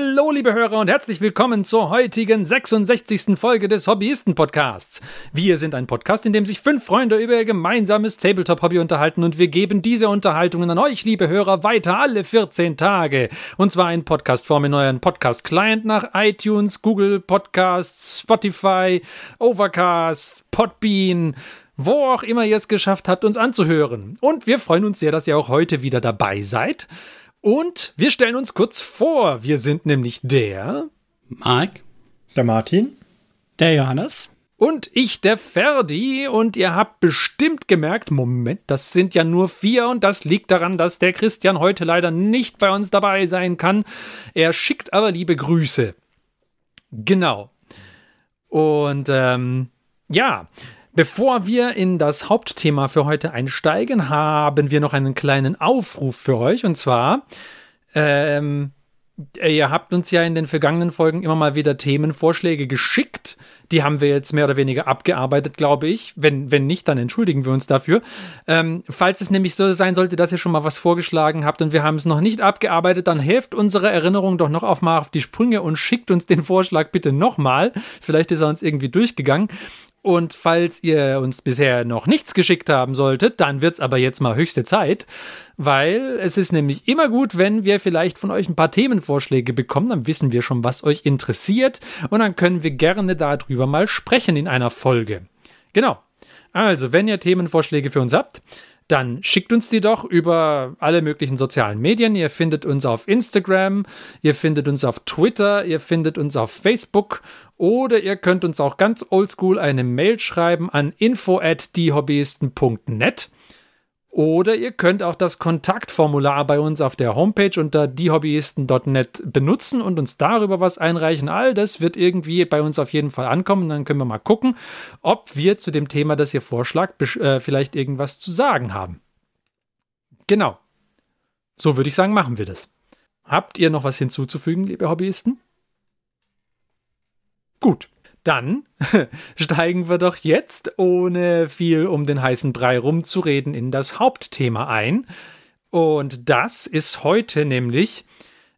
Hallo, liebe Hörer und herzlich willkommen zur heutigen 66. Folge des Hobbyisten-Podcasts. Wir sind ein Podcast, in dem sich fünf Freunde über ihr gemeinsames Tabletop-Hobby unterhalten und wir geben diese Unterhaltungen an euch, liebe Hörer, weiter alle 14 Tage. Und zwar in Podcastform in euren Podcast-Client nach iTunes, Google Podcasts, Spotify, Overcast, Podbean, wo auch immer ihr es geschafft habt, uns anzuhören. Und wir freuen uns sehr, dass ihr auch heute wieder dabei seid. Und wir stellen uns kurz vor. Wir sind nämlich der Mark, der Martin, der Johannes und ich, der Ferdi. Und ihr habt bestimmt gemerkt, Moment, das sind ja nur vier und das liegt daran, dass der Christian heute leider nicht bei uns dabei sein kann. Er schickt aber liebe Grüße. Genau. Und ähm, ja, Bevor wir in das Hauptthema für heute einsteigen, haben wir noch einen kleinen Aufruf für euch. Und zwar, ähm, ihr habt uns ja in den vergangenen Folgen immer mal wieder Themenvorschläge geschickt. Die haben wir jetzt mehr oder weniger abgearbeitet, glaube ich. Wenn, wenn nicht, dann entschuldigen wir uns dafür. Ähm, falls es nämlich so sein sollte, dass ihr schon mal was vorgeschlagen habt und wir haben es noch nicht abgearbeitet, dann helft unsere Erinnerung doch noch auf mal auf die Sprünge und schickt uns den Vorschlag bitte nochmal. Vielleicht ist er uns irgendwie durchgegangen. Und falls ihr uns bisher noch nichts geschickt haben solltet, dann wird es aber jetzt mal höchste Zeit, weil es ist nämlich immer gut, wenn wir vielleicht von euch ein paar Themenvorschläge bekommen, dann wissen wir schon, was euch interessiert und dann können wir gerne darüber mal sprechen in einer Folge. Genau. Also, wenn ihr Themenvorschläge für uns habt, dann schickt uns die doch über alle möglichen sozialen Medien. Ihr findet uns auf Instagram, ihr findet uns auf Twitter, ihr findet uns auf Facebook oder ihr könnt uns auch ganz oldschool eine Mail schreiben an info at diehobbyisten.net. Oder ihr könnt auch das Kontaktformular bei uns auf der Homepage unter diehobbyisten.net benutzen und uns darüber was einreichen. All das wird irgendwie bei uns auf jeden Fall ankommen. Dann können wir mal gucken, ob wir zu dem Thema, das ihr vorschlagt, äh, vielleicht irgendwas zu sagen haben. Genau. So würde ich sagen, machen wir das. Habt ihr noch was hinzuzufügen, liebe Hobbyisten? Gut. Dann steigen wir doch jetzt, ohne viel um den heißen Brei rumzureden, in das Hauptthema ein. Und das ist heute nämlich,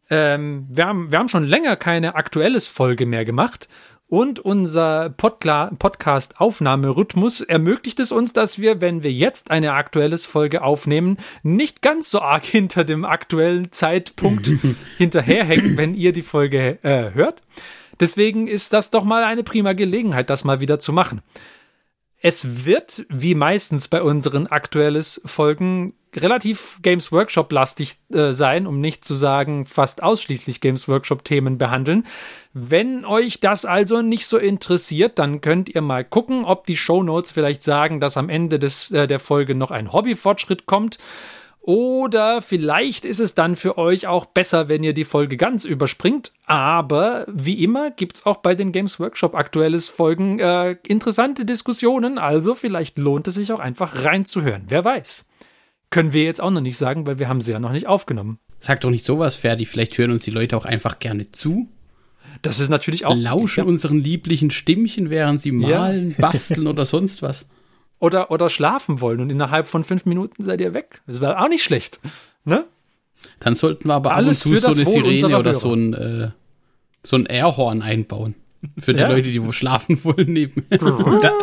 ähm, wir, haben, wir haben schon länger keine aktuelles Folge mehr gemacht. Und unser Podcast-Aufnahmerhythmus ermöglicht es uns, dass wir, wenn wir jetzt eine aktuelles Folge aufnehmen, nicht ganz so arg hinter dem aktuellen Zeitpunkt hinterherhängen, wenn ihr die Folge äh, hört. Deswegen ist das doch mal eine prima Gelegenheit, das mal wieder zu machen. Es wird, wie meistens bei unseren aktuelles Folgen, relativ Games Workshop-lastig äh, sein, um nicht zu sagen fast ausschließlich Games Workshop-Themen behandeln. Wenn euch das also nicht so interessiert, dann könnt ihr mal gucken, ob die Show Notes vielleicht sagen, dass am Ende des, äh, der Folge noch ein Hobbyfortschritt kommt. Oder vielleicht ist es dann für euch auch besser, wenn ihr die Folge ganz überspringt. Aber wie immer gibt es auch bei den Games Workshop aktuelles Folgen äh, interessante Diskussionen. Also vielleicht lohnt es sich auch einfach reinzuhören. Wer weiß. Können wir jetzt auch noch nicht sagen, weil wir haben sie ja noch nicht aufgenommen. Sag doch nicht sowas, Ferdi. Vielleicht hören uns die Leute auch einfach gerne zu. Das ist natürlich auch. Lauschen ja. unseren lieblichen Stimmchen, während sie malen, ja. basteln oder sonst was oder, oder schlafen wollen und innerhalb von fünf Minuten seid ihr weg. Das wäre auch nicht schlecht. Ne? Dann sollten wir aber Alles ab und zu so eine Sirene oder so ein, äh, so ein Airhorn einbauen. Für die ja. Leute, die wo schlafen wollen neben.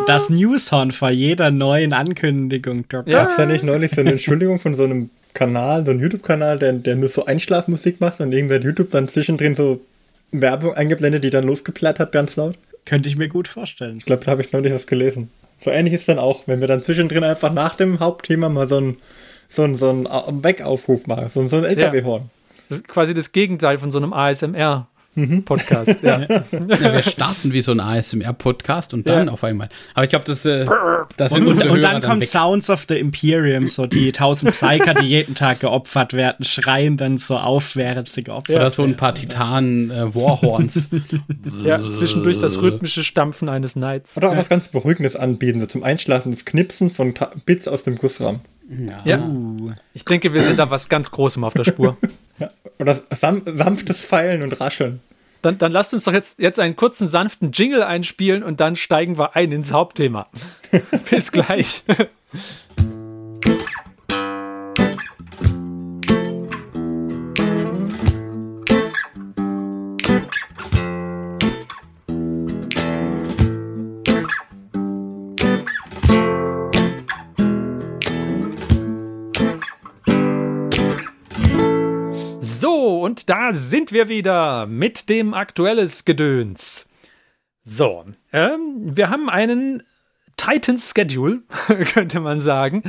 das Newshorn vor jeder neuen Ankündigung. Ja. Gab es da nicht neulich so eine Entschuldigung von so einem Kanal, so einem YouTube-Kanal, der, der nur so Einschlafmusik macht und irgendwer YouTube dann zwischendrin so Werbung eingeblendet, die dann losgeplatt hat, ganz laut? Könnte ich mir gut vorstellen. Ich glaube, da habe ich neulich was gelesen. So ähnlich ist dann auch, wenn wir dann zwischendrin einfach nach dem Hauptthema mal so einen so ein, so ein Weckaufruf machen, so, so ein LKW-Horn. Ja. Das ist quasi das Gegenteil von so einem ASMR. Mhm. Podcast. Ja. ja. wir starten wie so ein ASMR-Podcast und dann ja. auf einmal. Aber ich glaube, das, äh, das sind und, und dann kommt weg. Sounds of the Imperium, so die tausend Psyker, die jeden Tag geopfert werden, schreien dann so auf, während sie geopfert werden. Oder so ein paar Titanen äh, Warhorns. ja, zwischendurch das rhythmische Stampfen eines Knights. Oder auch was ganz Beruhigendes anbieten, so zum Einschlafen das Knipsen von Ta Bits aus dem Gussrahmen. Ja. ja. Uh. Ich denke, wir sind da was ganz Großem auf der Spur. Oder sanftes Pfeilen und Rascheln. Dann, dann lasst uns doch jetzt, jetzt einen kurzen, sanften Jingle einspielen und dann steigen wir ein ins Hauptthema. Bis gleich. Da sind wir wieder mit dem aktuelles Gedöns. So, ähm, wir haben einen Titan-Schedule, könnte man sagen.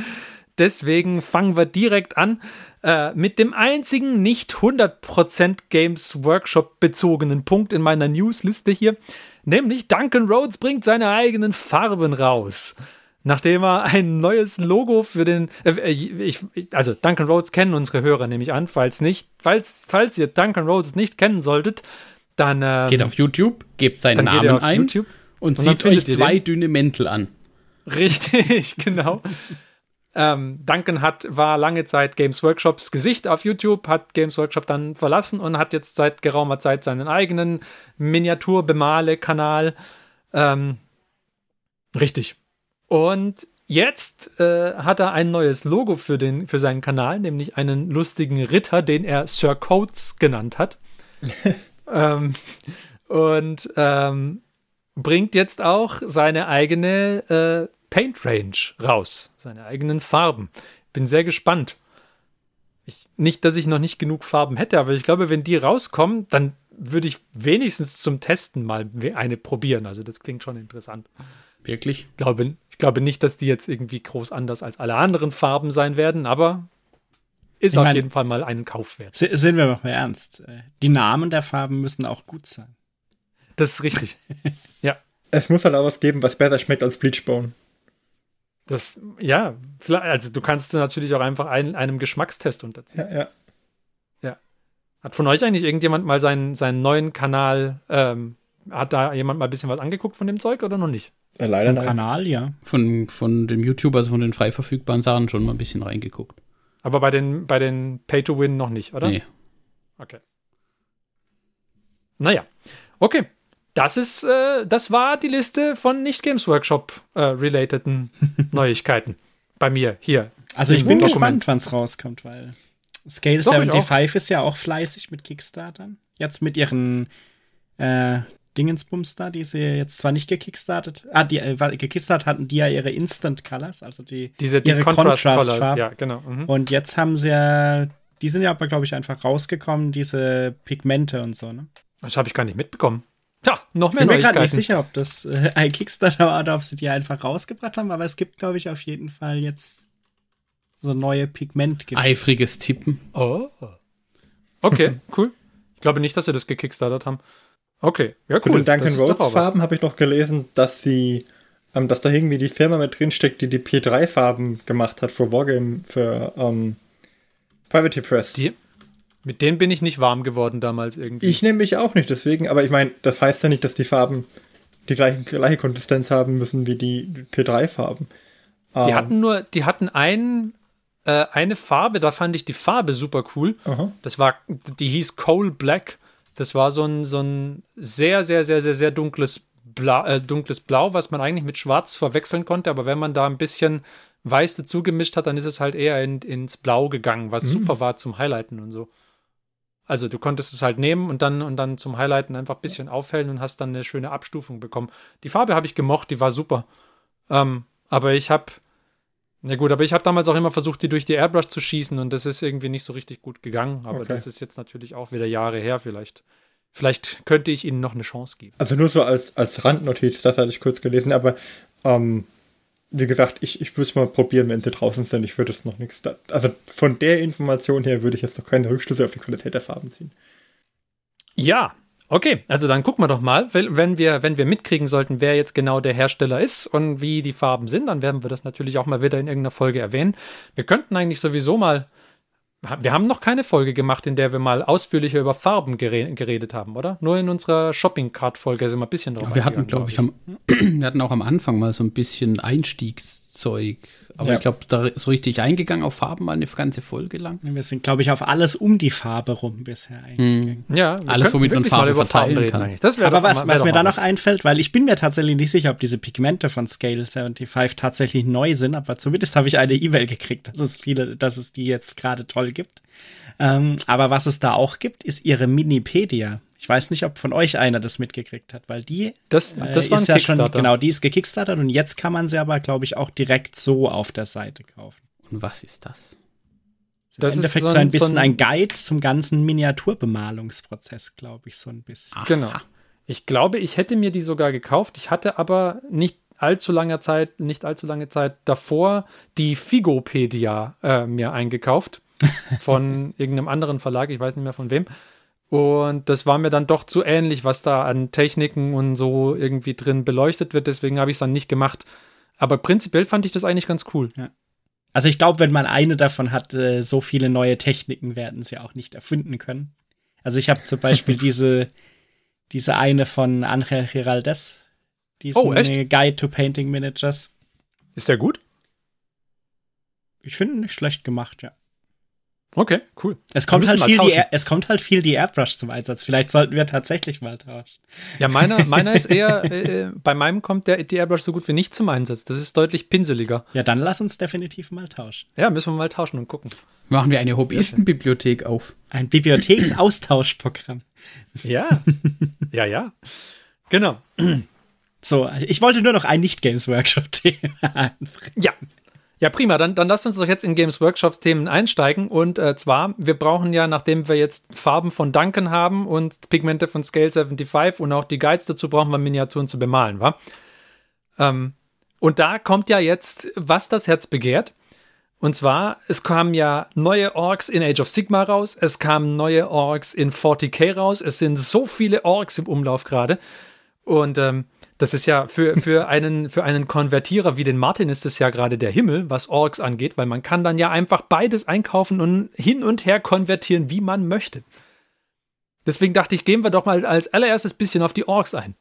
Deswegen fangen wir direkt an äh, mit dem einzigen nicht 100% Games Workshop bezogenen Punkt in meiner Newsliste hier, nämlich Duncan Rhodes bringt seine eigenen Farben raus. Nachdem er ein neues Logo für den, äh, ich, also Duncan Rhodes kennen unsere Hörer nämlich an, falls nicht, falls, falls ihr Duncan Rhodes nicht kennen solltet, dann ähm, geht auf YouTube, gebt seinen Namen ein YouTube, und, und zieht euch zwei dünne Mäntel an. Richtig, genau. ähm, Duncan hat, war lange Zeit Games Workshops Gesicht auf YouTube, hat Games Workshop dann verlassen und hat jetzt seit geraumer Zeit seinen eigenen Miniaturbemale-Kanal. Ähm, richtig. Und jetzt äh, hat er ein neues Logo für, den, für seinen Kanal, nämlich einen lustigen Ritter, den er Sir Coates genannt hat. ähm, und ähm, bringt jetzt auch seine eigene äh, Paint Range raus, seine eigenen Farben. Bin sehr gespannt. Ich, nicht, dass ich noch nicht genug Farben hätte, aber ich glaube, wenn die rauskommen, dann würde ich wenigstens zum Testen mal eine probieren. Also das klingt schon interessant. Wirklich? Ich glaube, ich glaube nicht, dass die jetzt irgendwie groß anders als alle anderen Farben sein werden, aber ist ich auf mein, jeden Fall mal einen Kauf wert. Sind wir mal ernst. Die Namen der Farben müssen auch gut sein. Das ist richtig. ja. Es muss halt auch was geben, was besser schmeckt als Bleachbone. Das, ja, also du kannst natürlich auch einfach ein, einem Geschmackstest unterziehen. Ja, ja. Ja. Hat von euch eigentlich irgendjemand mal seinen, seinen neuen Kanal, ähm, hat da jemand mal ein bisschen was angeguckt von dem Zeug oder noch nicht? Ja, leider Vom Kanal, ja. Von, von dem YouTuber, also von den frei verfügbaren Sachen schon mal ein bisschen reingeguckt. Aber bei den, bei den Pay-to-Win noch nicht, oder? Nee. Okay. Naja. Okay, das ist, äh, das war die Liste von nicht Games Workshop äh, relateden Neuigkeiten bei mir hier. Also ich bin Dokument. gespannt, wann es rauskommt, weil Scale Doch, 75 ist ja auch fleißig mit Kickstartern. Jetzt mit ihren äh, Dingensbums da, die sie jetzt zwar nicht gekickstartet, ah, die äh, gekickstartet hatten, die ja ihre Instant Colors, also die Diese die ihre Contrast, Contrast Colors, ja, genau. Mhm. Und jetzt haben sie ja, die sind ja aber, glaube ich, einfach rausgekommen, diese Pigmente und so, ne? Das habe ich gar nicht mitbekommen. Ja, noch mehr ich bin mir gerade nicht sicher, ob das äh, ein Kickstarter war oder ob sie die einfach rausgebracht haben, aber es gibt, glaube ich, auf jeden Fall jetzt so neue Pigmentgeschichten. Eifriges Tippen. Oh. Okay, cool. Ich glaube nicht, dass sie das gekickstartet haben. Okay, ja cool. Zu den Duncan Rhodes Farben habe ich noch gelesen, dass sie, ähm, dass da irgendwie die Firma mit drin steckt, die die P3 Farben gemacht hat für Wargame, für ähm, Private Press. Die, mit denen bin ich nicht warm geworden damals irgendwie. Ich nehme mich auch nicht, deswegen, aber ich meine, das heißt ja nicht, dass die Farben die gleiche, gleiche Konsistenz haben müssen wie die P3-Farben. Die ähm, hatten nur, die hatten ein, äh, eine Farbe, da fand ich die Farbe super cool. Aha. Das war, die hieß Coal Black. Das war so ein, so ein sehr, sehr, sehr, sehr, sehr dunkles Blau, äh, dunkles Blau, was man eigentlich mit Schwarz verwechseln konnte, aber wenn man da ein bisschen Weiß dazu gemischt hat, dann ist es halt eher in, ins Blau gegangen, was mhm. super war zum Highlighten und so. Also du konntest es halt nehmen und dann und dann zum Highlighten einfach ein bisschen aufhellen und hast dann eine schöne Abstufung bekommen. Die Farbe habe ich gemocht, die war super. Ähm, aber ich habe, na gut, aber ich habe damals auch immer versucht, die durch die Airbrush zu schießen und das ist irgendwie nicht so richtig gut gegangen. Aber okay. das ist jetzt natürlich auch wieder Jahre her. Vielleicht, vielleicht könnte ich ihnen noch eine Chance geben. Also nur so als, als Randnotiz, das hatte ich kurz gelesen, aber ähm, wie gesagt, ich, ich würde es mal probieren, wenn sie draußen sind. Ich würde es noch nichts. Da, also von der Information her würde ich jetzt noch keine Rückschlüsse auf die Qualität der Farben ziehen. Ja, okay. Also dann gucken wir doch mal, wenn wir, wenn wir mitkriegen sollten, wer jetzt genau der Hersteller ist und wie die Farben sind, dann werden wir das natürlich auch mal wieder in irgendeiner Folge erwähnen. Wir könnten eigentlich sowieso mal wir haben noch keine Folge gemacht, in der wir mal ausführlicher über Farben geredet haben, oder? Nur in unserer Shopping Card Folge sind wir ein bisschen drauf. Ja, wir hatten, glaube ich, am, wir hatten auch am Anfang mal so ein bisschen Einstiegszeug aber ja. ich glaube, da so richtig eingegangen auf Farben mal eine ganze Folge lang. Wir sind, glaube ich, auf alles um die Farbe rum bisher eingegangen. Hm. Ja, alles, womit man Farbe verteilen Farben kann. Aber was, was mir da noch einfällt, weil ich bin mir tatsächlich nicht sicher, ob diese Pigmente von Scale 75 tatsächlich neu sind, aber zumindest habe ich eine E-Mail gekriegt, dass es viele, dass es die jetzt gerade toll gibt. Ähm, aber was es da auch gibt, ist ihre Minipedia. Ich weiß nicht, ob von euch einer das mitgekriegt hat, weil die das, äh, das äh, ist ja schon genau, die ist gekickstartet und jetzt kann man sie aber, glaube ich, auch direkt so auf der Seite kaufen. Und was ist das? Das Im Endeffekt ist so ein, so ein bisschen so ein, ein, Guide zum ganzen Miniaturbemalungsprozess, glaube ich, so ein bisschen. Genau. Ich glaube, ich hätte mir die sogar gekauft. Ich hatte aber nicht allzu langer Zeit, nicht allzu lange Zeit davor die Figopedia äh, mir eingekauft von irgendeinem anderen Verlag, ich weiß nicht mehr von wem. Und das war mir dann doch zu ähnlich, was da an Techniken und so irgendwie drin beleuchtet wird. Deswegen habe ich es dann nicht gemacht. Aber prinzipiell fand ich das eigentlich ganz cool. Ja. Also ich glaube, wenn man eine davon hat, äh, so viele neue Techniken werden sie auch nicht erfinden können. Also ich habe zum Beispiel diese, diese eine von Angel Giraldes, diesen oh, Guide to Painting Miniatures. Ist der gut? Ich finde ihn nicht schlecht gemacht, ja. Okay, cool. Es kommt, halt viel die, es kommt halt viel die Airbrush zum Einsatz. Vielleicht sollten wir tatsächlich mal tauschen. Ja, meiner, meiner ist eher, äh, äh, bei meinem kommt der, die Airbrush so gut wie nicht zum Einsatz. Das ist deutlich pinseliger. Ja, dann lass uns definitiv mal tauschen. Ja, müssen wir mal tauschen und gucken. Machen wir eine Hobbyistenbibliothek auf. Ein Bibliotheksaustauschprogramm. ja, ja, ja. Genau. So, ich wollte nur noch ein Nicht-Games-Workshop-Thema einbringen. Ja, ja, prima. Dann, dann lasst uns doch jetzt in Games Workshops Themen einsteigen. Und äh, zwar, wir brauchen ja, nachdem wir jetzt Farben von Duncan haben und Pigmente von Scale 75 und auch die Guides dazu brauchen wir Miniaturen zu bemalen, wa? Ähm, und da kommt ja jetzt, was das Herz begehrt. Und zwar, es kamen ja neue Orks in Age of Sigma raus, es kamen neue Orks in 40k raus, es sind so viele Orks im Umlauf gerade. Und ähm, das ist ja für, für, einen, für einen Konvertierer wie den Martin ist es ja gerade der Himmel, was Orks angeht, weil man kann dann ja einfach beides einkaufen und hin und her konvertieren, wie man möchte. Deswegen dachte ich, gehen wir doch mal als allererstes bisschen auf die Orks ein.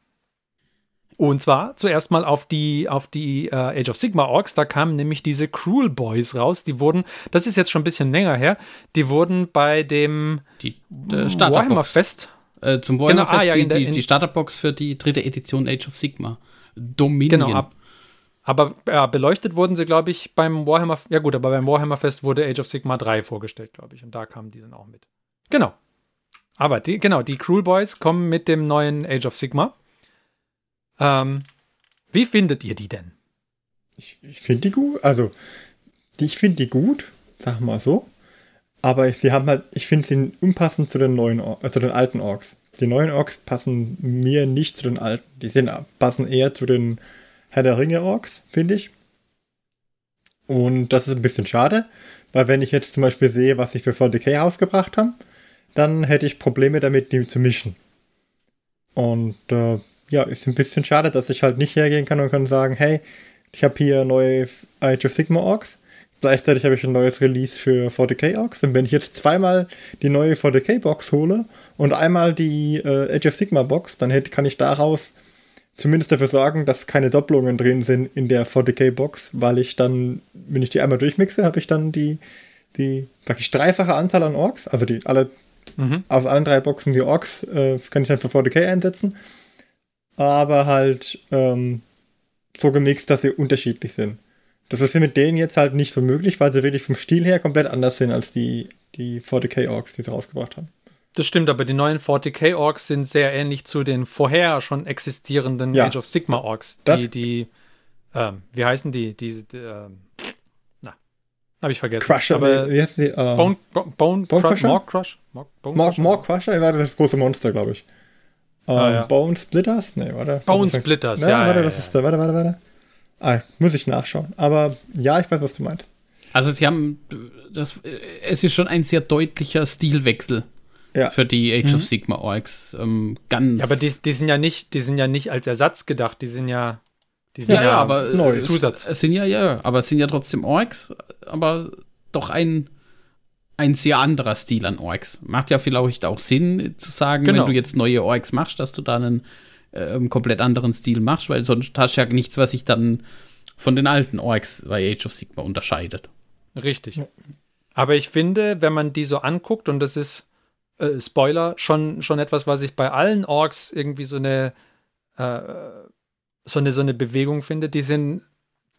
Und zwar zuerst mal auf die, auf die äh, Age of Sigma Orks. Da kamen nämlich diese Cruel Boys raus. Die wurden, das ist jetzt schon ein bisschen länger her, die wurden bei dem die, äh, Warhammer Fest äh, zum Warhammer genau, ah, ja, die, die, die Starterbox für die dritte Edition Age of Sigma. Dominion. Genau, ab, aber ja, beleuchtet wurden sie, glaube ich, beim Warhammer, ja gut, aber beim Warhammer Fest wurde Age of Sigma 3 vorgestellt, glaube ich. Und da kamen die dann auch mit. Genau. Aber die, genau, die Cruel Boys kommen mit dem neuen Age of Sigma. Ähm, wie findet ihr die denn? Ich, ich finde die gut. Also, ich finde die gut, sag mal so. Aber sie haben halt, ich finde sie unpassend zu den neuen, äh, zu den alten Orks. Die neuen Orks passen mir nicht zu den alten. Die sind, passen eher zu den Herr der Ringe Orks, finde ich. Und das ist ein bisschen schade, weil wenn ich jetzt zum Beispiel sehe, was sie für 40k rausgebracht haben, dann hätte ich Probleme damit, die zu mischen. Und äh, ja, ist ein bisschen schade, dass ich halt nicht hergehen kann und kann sagen, hey, ich habe hier neue Age of Sigma Orks Gleichzeitig habe ich ein neues Release für 40k Orks. Und wenn ich jetzt zweimal die neue 40k Box hole und einmal die äh, Age of Sigma Box, dann hätte, kann ich daraus zumindest dafür sorgen, dass keine Doppelungen drin sind in der 40k Box, weil ich dann, wenn ich die einmal durchmixe, habe ich dann die, die praktisch dreifache Anzahl an Orks, also die alle mhm. aus allen drei Boxen die Orks äh, kann ich dann für 40k einsetzen. Aber halt ähm, so gemixt, dass sie unterschiedlich sind. Das ist mit denen jetzt halt nicht so möglich, weil sie wirklich vom Stil her komplett anders sind als die, die 40k Orks, die sie rausgebracht haben. Das stimmt, aber die neuen 40k Orks sind sehr ähnlich zu den vorher schon existierenden ja. Age of Sigma Orks. Die, das die, ähm, wie heißen die? Die, die ähm, na, habe ich vergessen. Crusher, aber wie, heißen die? Uh, Bone, Bone, Bone, Bone Crusher? More Crush? More, Bone More, Crusher? More Crusher war das große Monster, glaube ich. Ah, ähm, ja. Bone Splitters? Nee, warte. Bone Splitters, ja. Warte, ja, das ist, warte, warte, warte. Ah, muss ich nachschauen. Aber ja, ich weiß, was du meinst. Also sie haben das, es ist schon ein sehr deutlicher Stilwechsel ja. für die Age mhm. of Sigma Orks. Ähm, ganz. Ja, aber die, die, sind ja nicht, die sind ja nicht als Ersatz gedacht. Die sind ja, die sind ja, ja, aber Neues. Zusatz. Es sind ja, ja, aber es sind ja trotzdem Orks, aber doch ein ein sehr anderer Stil an Orks. Macht ja vielleicht auch Sinn zu sagen, genau. wenn du jetzt neue Orks machst, dass du da einen äh, komplett anderen Stil machst, weil sonst hast du ja nichts, was sich dann von den alten Orks bei Age of Sigma unterscheidet. Richtig. Aber ich finde, wenn man die so anguckt, und das ist äh, Spoiler, schon, schon etwas, was ich bei allen Orks irgendwie so eine, äh, so eine, so eine Bewegung finde, die sind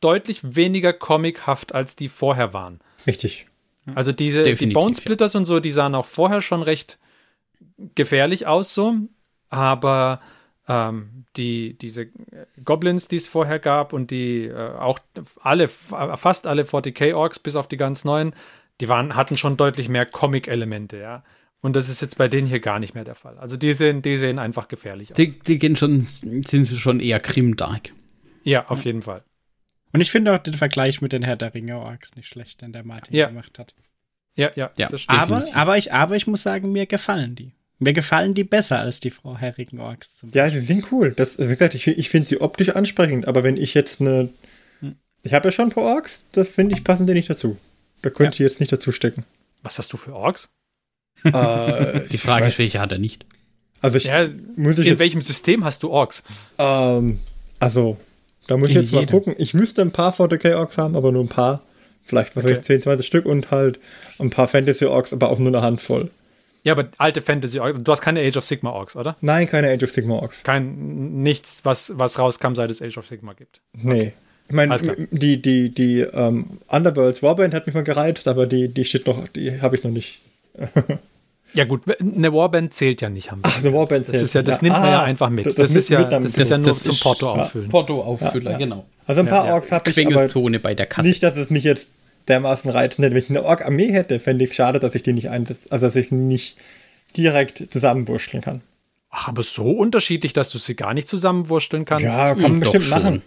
deutlich weniger comichaft, als die vorher waren. Richtig. Also diese die Bone Splitters ja. und so, die sahen auch vorher schon recht gefährlich aus, so. Aber ähm, die, diese Goblins, die es vorher gab und die äh, auch alle, fast alle 40k Orks, bis auf die ganz neuen, die waren, hatten schon deutlich mehr Comic-Elemente, ja. Und das ist jetzt bei denen hier gar nicht mehr der Fall. Also die sehen, die sehen einfach gefährlich aus. Die, die gehen schon, sind sie schon eher Grim-Dark. Ja, auf jeden Fall. Und ich finde auch den Vergleich mit den Herr der Ringe Orks nicht schlecht, den der Martin ja. gemacht hat. Ja, ja, ja das aber, aber, ich, aber ich muss sagen, mir gefallen die. Mir gefallen die besser als die Frau Herrigen Orks. Zum ja, sie sind cool. Das, wie gesagt, ich, ich finde sie optisch ansprechend, aber wenn ich jetzt eine. Hm. Ich habe ja schon ein paar Orks, da finde ich, passen die nicht dazu. Da könnte ja. ich jetzt nicht dazu stecken. Was hast du für Orks? Äh, die Frage ist, welche hat er nicht? Also ich, ja, muss ich in jetzt, welchem System hast du Orks? Ähm, also, da muss in ich jetzt jedem. mal gucken. Ich müsste ein paar 40k-Orks haben, aber nur ein paar. Vielleicht, was okay. ich, 10, 20 Stück und halt ein paar Fantasy-Orks, aber auch nur eine Handvoll. Ja, aber alte Fantasy-Orks. Du hast keine Age of Sigma-Orks, oder? Nein, keine Age of Sigma-Orks. Kein, nichts, was, was rauskam, seit es Age of Sigma gibt. Nee. Okay. Ich meine, die, die, die um, Underworlds Warband hat mich mal gereizt, aber die, die steht noch, die habe ich noch nicht. Ja gut, eine Warband zählt ja nicht, haben wir. Ach, eine Warband zählt. Das ist ja, das ja. nimmt ah, man ja ah, einfach mit. Das, das ist ja, das ist ja nur zum Porto auffüllen. Porto auffüllen, genau. Also ein paar ja, Orks habe ich aber bei der Kasse. Nicht, dass es mich jetzt dermaßen reizend hätte. Wenn ich eine Ork-Armee hätte, fände ich es schade, dass ich die nicht einsetze, also dass ich nicht direkt zusammenwurschteln kann. Ach, aber so unterschiedlich, dass du sie gar nicht zusammenwursteln kannst? Ja, kann man hm, bestimmt machen.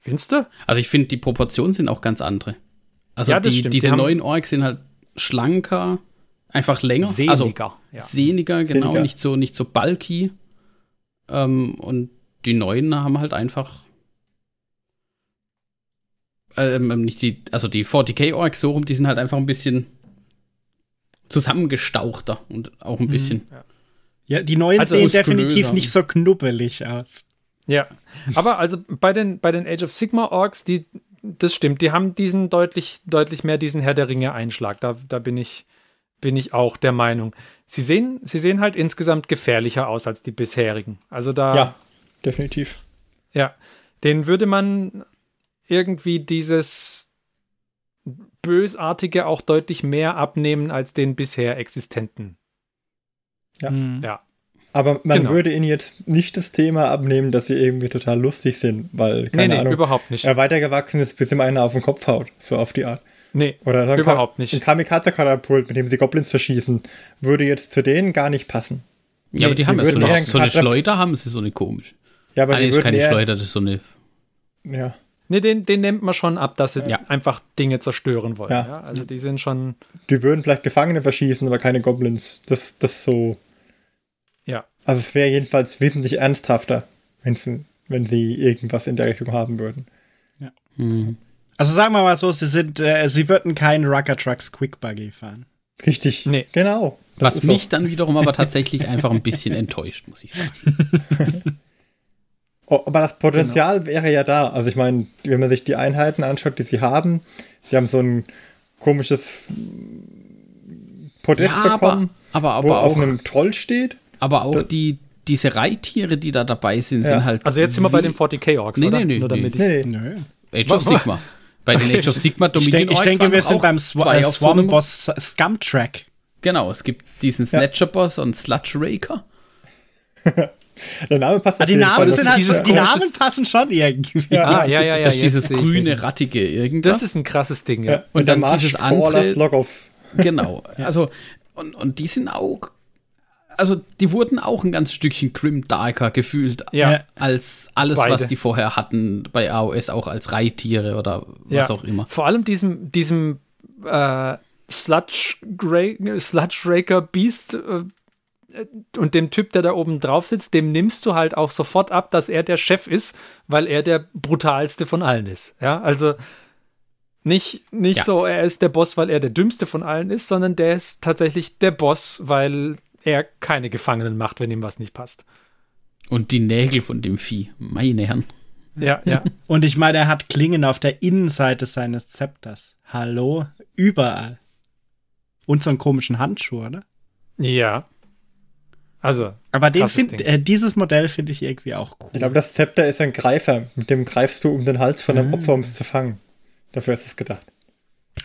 Findest du? Also ich finde, die Proportionen sind auch ganz andere. Also ja, die, diese neuen Orks sind halt schlanker, Einfach länger. Sehniger. Also, ja. Sehniger, genau, Sehniger. nicht so, nicht so bulky. Ähm, und die neuen haben halt einfach. Ähm, ähm nicht die, also die 40k Orks so rum, die sind halt einfach ein bisschen zusammengestauchter und auch ein mhm. bisschen. Ja. ja, die neuen also sehen definitiv nicht so knubbelig aus. Ja, aber also bei den, bei den Age of Sigma Orks, die, das stimmt, die haben diesen deutlich, deutlich mehr diesen Herr der Ringe Einschlag. Da, da bin ich, bin ich auch der Meinung. Sie sehen, sie sehen halt insgesamt gefährlicher aus als die bisherigen. Also da. Ja, definitiv. Ja, den würde man irgendwie dieses Bösartige auch deutlich mehr abnehmen als den bisher existenten. Ja. Mhm. ja. Aber man genau. würde ihnen jetzt nicht das Thema abnehmen, dass sie irgendwie total lustig sind, weil, keine nee, nee, Ahnung, überhaupt nicht. er weitergewachsen ist, bis ihm einer auf den Kopf haut. So auf die Art. Nee, Oder überhaupt nicht. Ein Kamikaze-Katapult, mit dem sie Goblins verschießen, würde jetzt zu denen gar nicht passen. Ja, nee, aber die, die haben ja so eine, so eine Schleuder, haben sie so eine komische. Ja, aber ah, die ist keine Schleuder, das ist so eine. Ja. Nee, den, den nimmt man schon ab, dass sie ja. einfach Dinge zerstören wollen. Ja. ja. Also die sind schon. Die würden vielleicht Gefangene verschießen, aber keine Goblins. Das, das so. Ja. Also es wäre jedenfalls wesentlich ernsthafter, wenn sie, wenn sie irgendwas in der Richtung haben würden. Ja. Mhm. Also sagen wir mal so, sie sind, äh, sie würden keinen Rucker Trucks Quick Buggy fahren. Richtig. Nee. Genau. Was mich so. dann wiederum aber tatsächlich einfach ein bisschen enttäuscht, muss ich sagen. oh, aber das Potenzial genau. wäre ja da. Also ich meine, wenn man sich die Einheiten anschaut, die sie haben, sie haben so ein komisches Podest ja, bekommen, aber, aber, aber wo auch, auf einem Troll steht. Aber auch das, die, diese Reittiere, die da dabei sind, ja. sind halt. Also jetzt sind wir bei den 40k Orks, nee, oder? Nee, nee, Nur damit nee. Ich, nee. Age of Sigma. Bei den Age of Sigma Dominion Ich, denk, ich denke, wir sind beim Sw äh, Swarm Boss Scum Track. Genau, es gibt diesen Snatcher Boss und Sludge Raker. Der Name passt ah, die Namen, sind halt, die Namen passen schon irgendwie. Ja, ah, ja, ja, ja. Das ist dieses grüne, rattige irgendwas. Das ist ein krasses Ding, ja. ja. Und, dann dieses andere. Genau. Also, und, und die sind auch also die wurden auch ein ganz Stückchen Grim Darker gefühlt, ja. als alles, Beide. was die vorher hatten bei AOS, auch als Reittiere oder was ja. auch immer. Vor allem diesem, diesem äh, Sludge, Sludge Raker Beast äh, und dem Typ, der da oben drauf sitzt, dem nimmst du halt auch sofort ab, dass er der Chef ist, weil er der brutalste von allen ist. Ja, also nicht, nicht ja. so, er ist der Boss, weil er der dümmste von allen ist, sondern der ist tatsächlich der Boss, weil er keine Gefangenen macht, wenn ihm was nicht passt. Und die Nägel von dem Vieh, meine Herren. Ja, ja. Und ich meine, er hat Klingen auf der Innenseite seines Zepters. Hallo? Überall. Und so einen komischen Handschuh, oder? Ja. Also. Aber den find, äh, dieses Modell finde ich irgendwie auch cool. Ich glaube, das Zepter ist ein Greifer. Mit dem greifst du um den Hals von einem mhm. Opfer, um es zu fangen. Dafür ist es gedacht.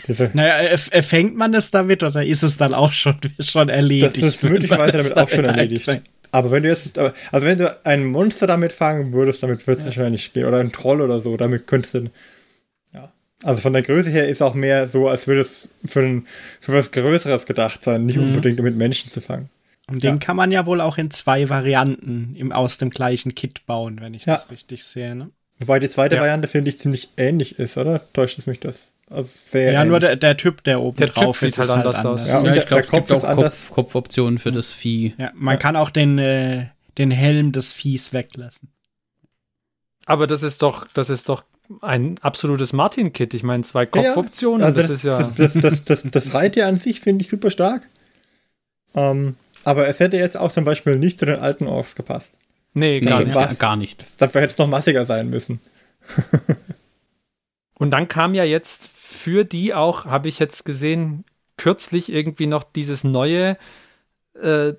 Diese naja, fängt man es damit oder ist es dann auch schon, schon erledigt? Das ist möglicherweise damit auch schon erledigt. Einfängt. Aber wenn du jetzt, also wenn du ein Monster damit fangen würdest, damit wird es ja. wahrscheinlich gehen. Oder ein Troll oder so, damit könntest du, ja. Also von der Größe her ist auch mehr so, als würde es für, ein, für was Größeres gedacht sein, nicht mhm. unbedingt um mit Menschen zu fangen. Und den ja. kann man ja wohl auch in zwei Varianten im, aus dem gleichen Kit bauen, wenn ich ja. das richtig sehe. Ne? Wobei die zweite ja. Variante, finde ich, ziemlich ähnlich ist, oder? Täuscht es mich das? Also sehr ja, ähnlich. nur der, der Typ, der oben der drauf typ ist, sieht halt, halt anders, anders aus. Ja, ja ich glaube, es gibt auch Kopf, Kopfoptionen für das Vieh. Ja, man kann auch den, äh, den Helm des Viehs weglassen. Aber das ist doch, das ist doch ein absolutes Martin-Kit. Ich meine, zwei Kopfoptionen, also das, das, ist ja. Das, das, das, das, das Reittier an sich finde ich super stark. Ähm, aber es hätte jetzt auch zum Beispiel nicht zu den alten Orks gepasst. Nee, gar, nee, nicht, gar nicht. Dafür hätte es noch massiger sein müssen. Und dann kam ja jetzt für die auch, habe ich jetzt gesehen, kürzlich irgendwie noch dieses neue äh,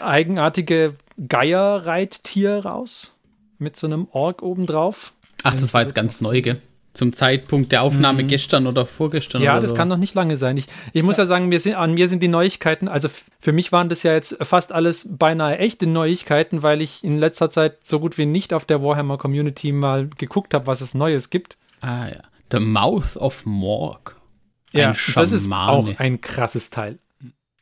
eigenartige Geierreittier raus. Mit so einem Ork obendrauf. Ach, das war jetzt ganz neu, gell? Zum Zeitpunkt der Aufnahme mhm. gestern oder vorgestern. Ja, oder das so. kann noch nicht lange sein. Ich, ich muss ja, ja sagen, mir sind, an mir sind die Neuigkeiten, also für mich waren das ja jetzt fast alles beinahe echte Neuigkeiten, weil ich in letzter Zeit so gut wie nicht auf der Warhammer Community mal geguckt habe, was es Neues gibt. Ah ja. The Mouth of Morg. Ein ja, Schamane. das ist auch ein krasses Teil.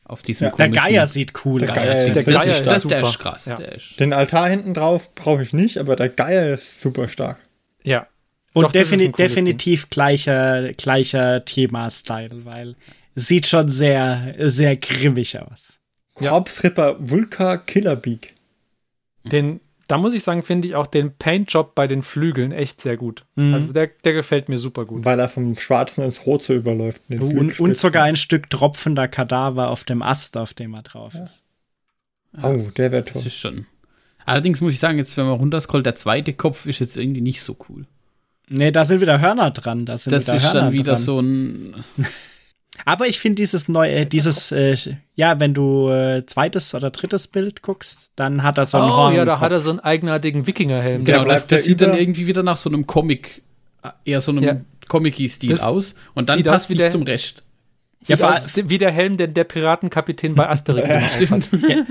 Auf diesem ja, Der Geier sieht cool der Geier, aus. Der, der Geier ist, ist, der ist krass. Ja. Den Altar hinten drauf brauche ich nicht, aber der Geier ist super stark. Ja, und Doch, defini definitiv Ding. gleicher, gleicher Thema-Style, weil sieht schon sehr, sehr grimmig aus. Korpsripper Vulka Killerbeak. Den, da muss ich sagen, finde ich auch den Paintjob bei den Flügeln echt sehr gut. Mhm. Also der, der gefällt mir super gut. Weil er vom Schwarzen ins Rote überläuft. Und, und, sogar ein Stück tropfender Kadaver auf dem Ast, auf dem er drauf ist. Ja. Oh, der wäre toll. Das ist schon. Allerdings muss ich sagen, jetzt, wenn man runterscrollt, der zweite Kopf ist jetzt irgendwie nicht so cool. Nee, da sind wieder Hörner dran. Da sind das wieder ist Hörner dann wieder dran. so ein. Aber ich finde dieses neue, äh, dieses, äh, ja, wenn du äh, zweites oder drittes Bild guckst, dann hat er so einen oh, Horn. Ja, da hat er so einen eigenartigen Wikingerhelm. Genau, das, das sieht dann irgendwie wieder nach so einem Comic, äh, eher so einem ja. Comic-Stil aus. Und dann passt es zum Rest. Sieht ja, aus wie der Helm der, der Piratenkapitän bei Asterix. ja, stimmt. Ja.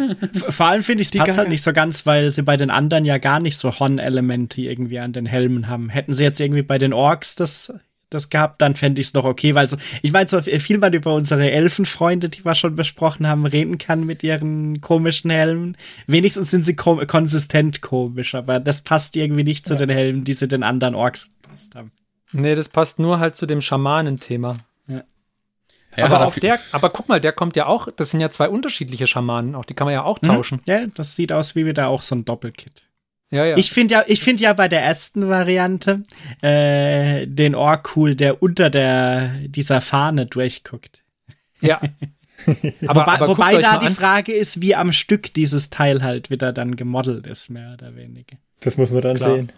Vor allem finde ich, es passt halt nicht so ganz, weil sie bei den anderen ja gar nicht so Hon-Elemente irgendwie an den Helmen haben. Hätten sie jetzt irgendwie bei den Orks das, das gehabt, dann fände ich es noch okay, weil so, ich weiß so viel man über unsere Elfenfreunde, die wir schon besprochen haben, reden kann mit ihren komischen Helmen. Wenigstens sind sie ko konsistent komisch, aber das passt irgendwie nicht zu den Helmen, die sie den anderen Orks gepasst haben. Nee, das passt nur halt zu dem Schamanenthema. Ja, aber, auf der, aber guck mal, der kommt ja auch, das sind ja zwei unterschiedliche Schamanen, auch die kann man ja auch mhm. tauschen. Ja, das sieht aus wie wieder auch so ein Doppelkit. Ja, ja. Ich finde ja, ich finde ja bei der ersten Variante äh, den Ork cool, der unter der dieser Fahne durchguckt. Ja. aber, wobei, aber wobei da die Frage ist, wie am Stück dieses Teil halt wieder dann gemodelt ist, mehr oder weniger. Das muss man dann Klar. sehen.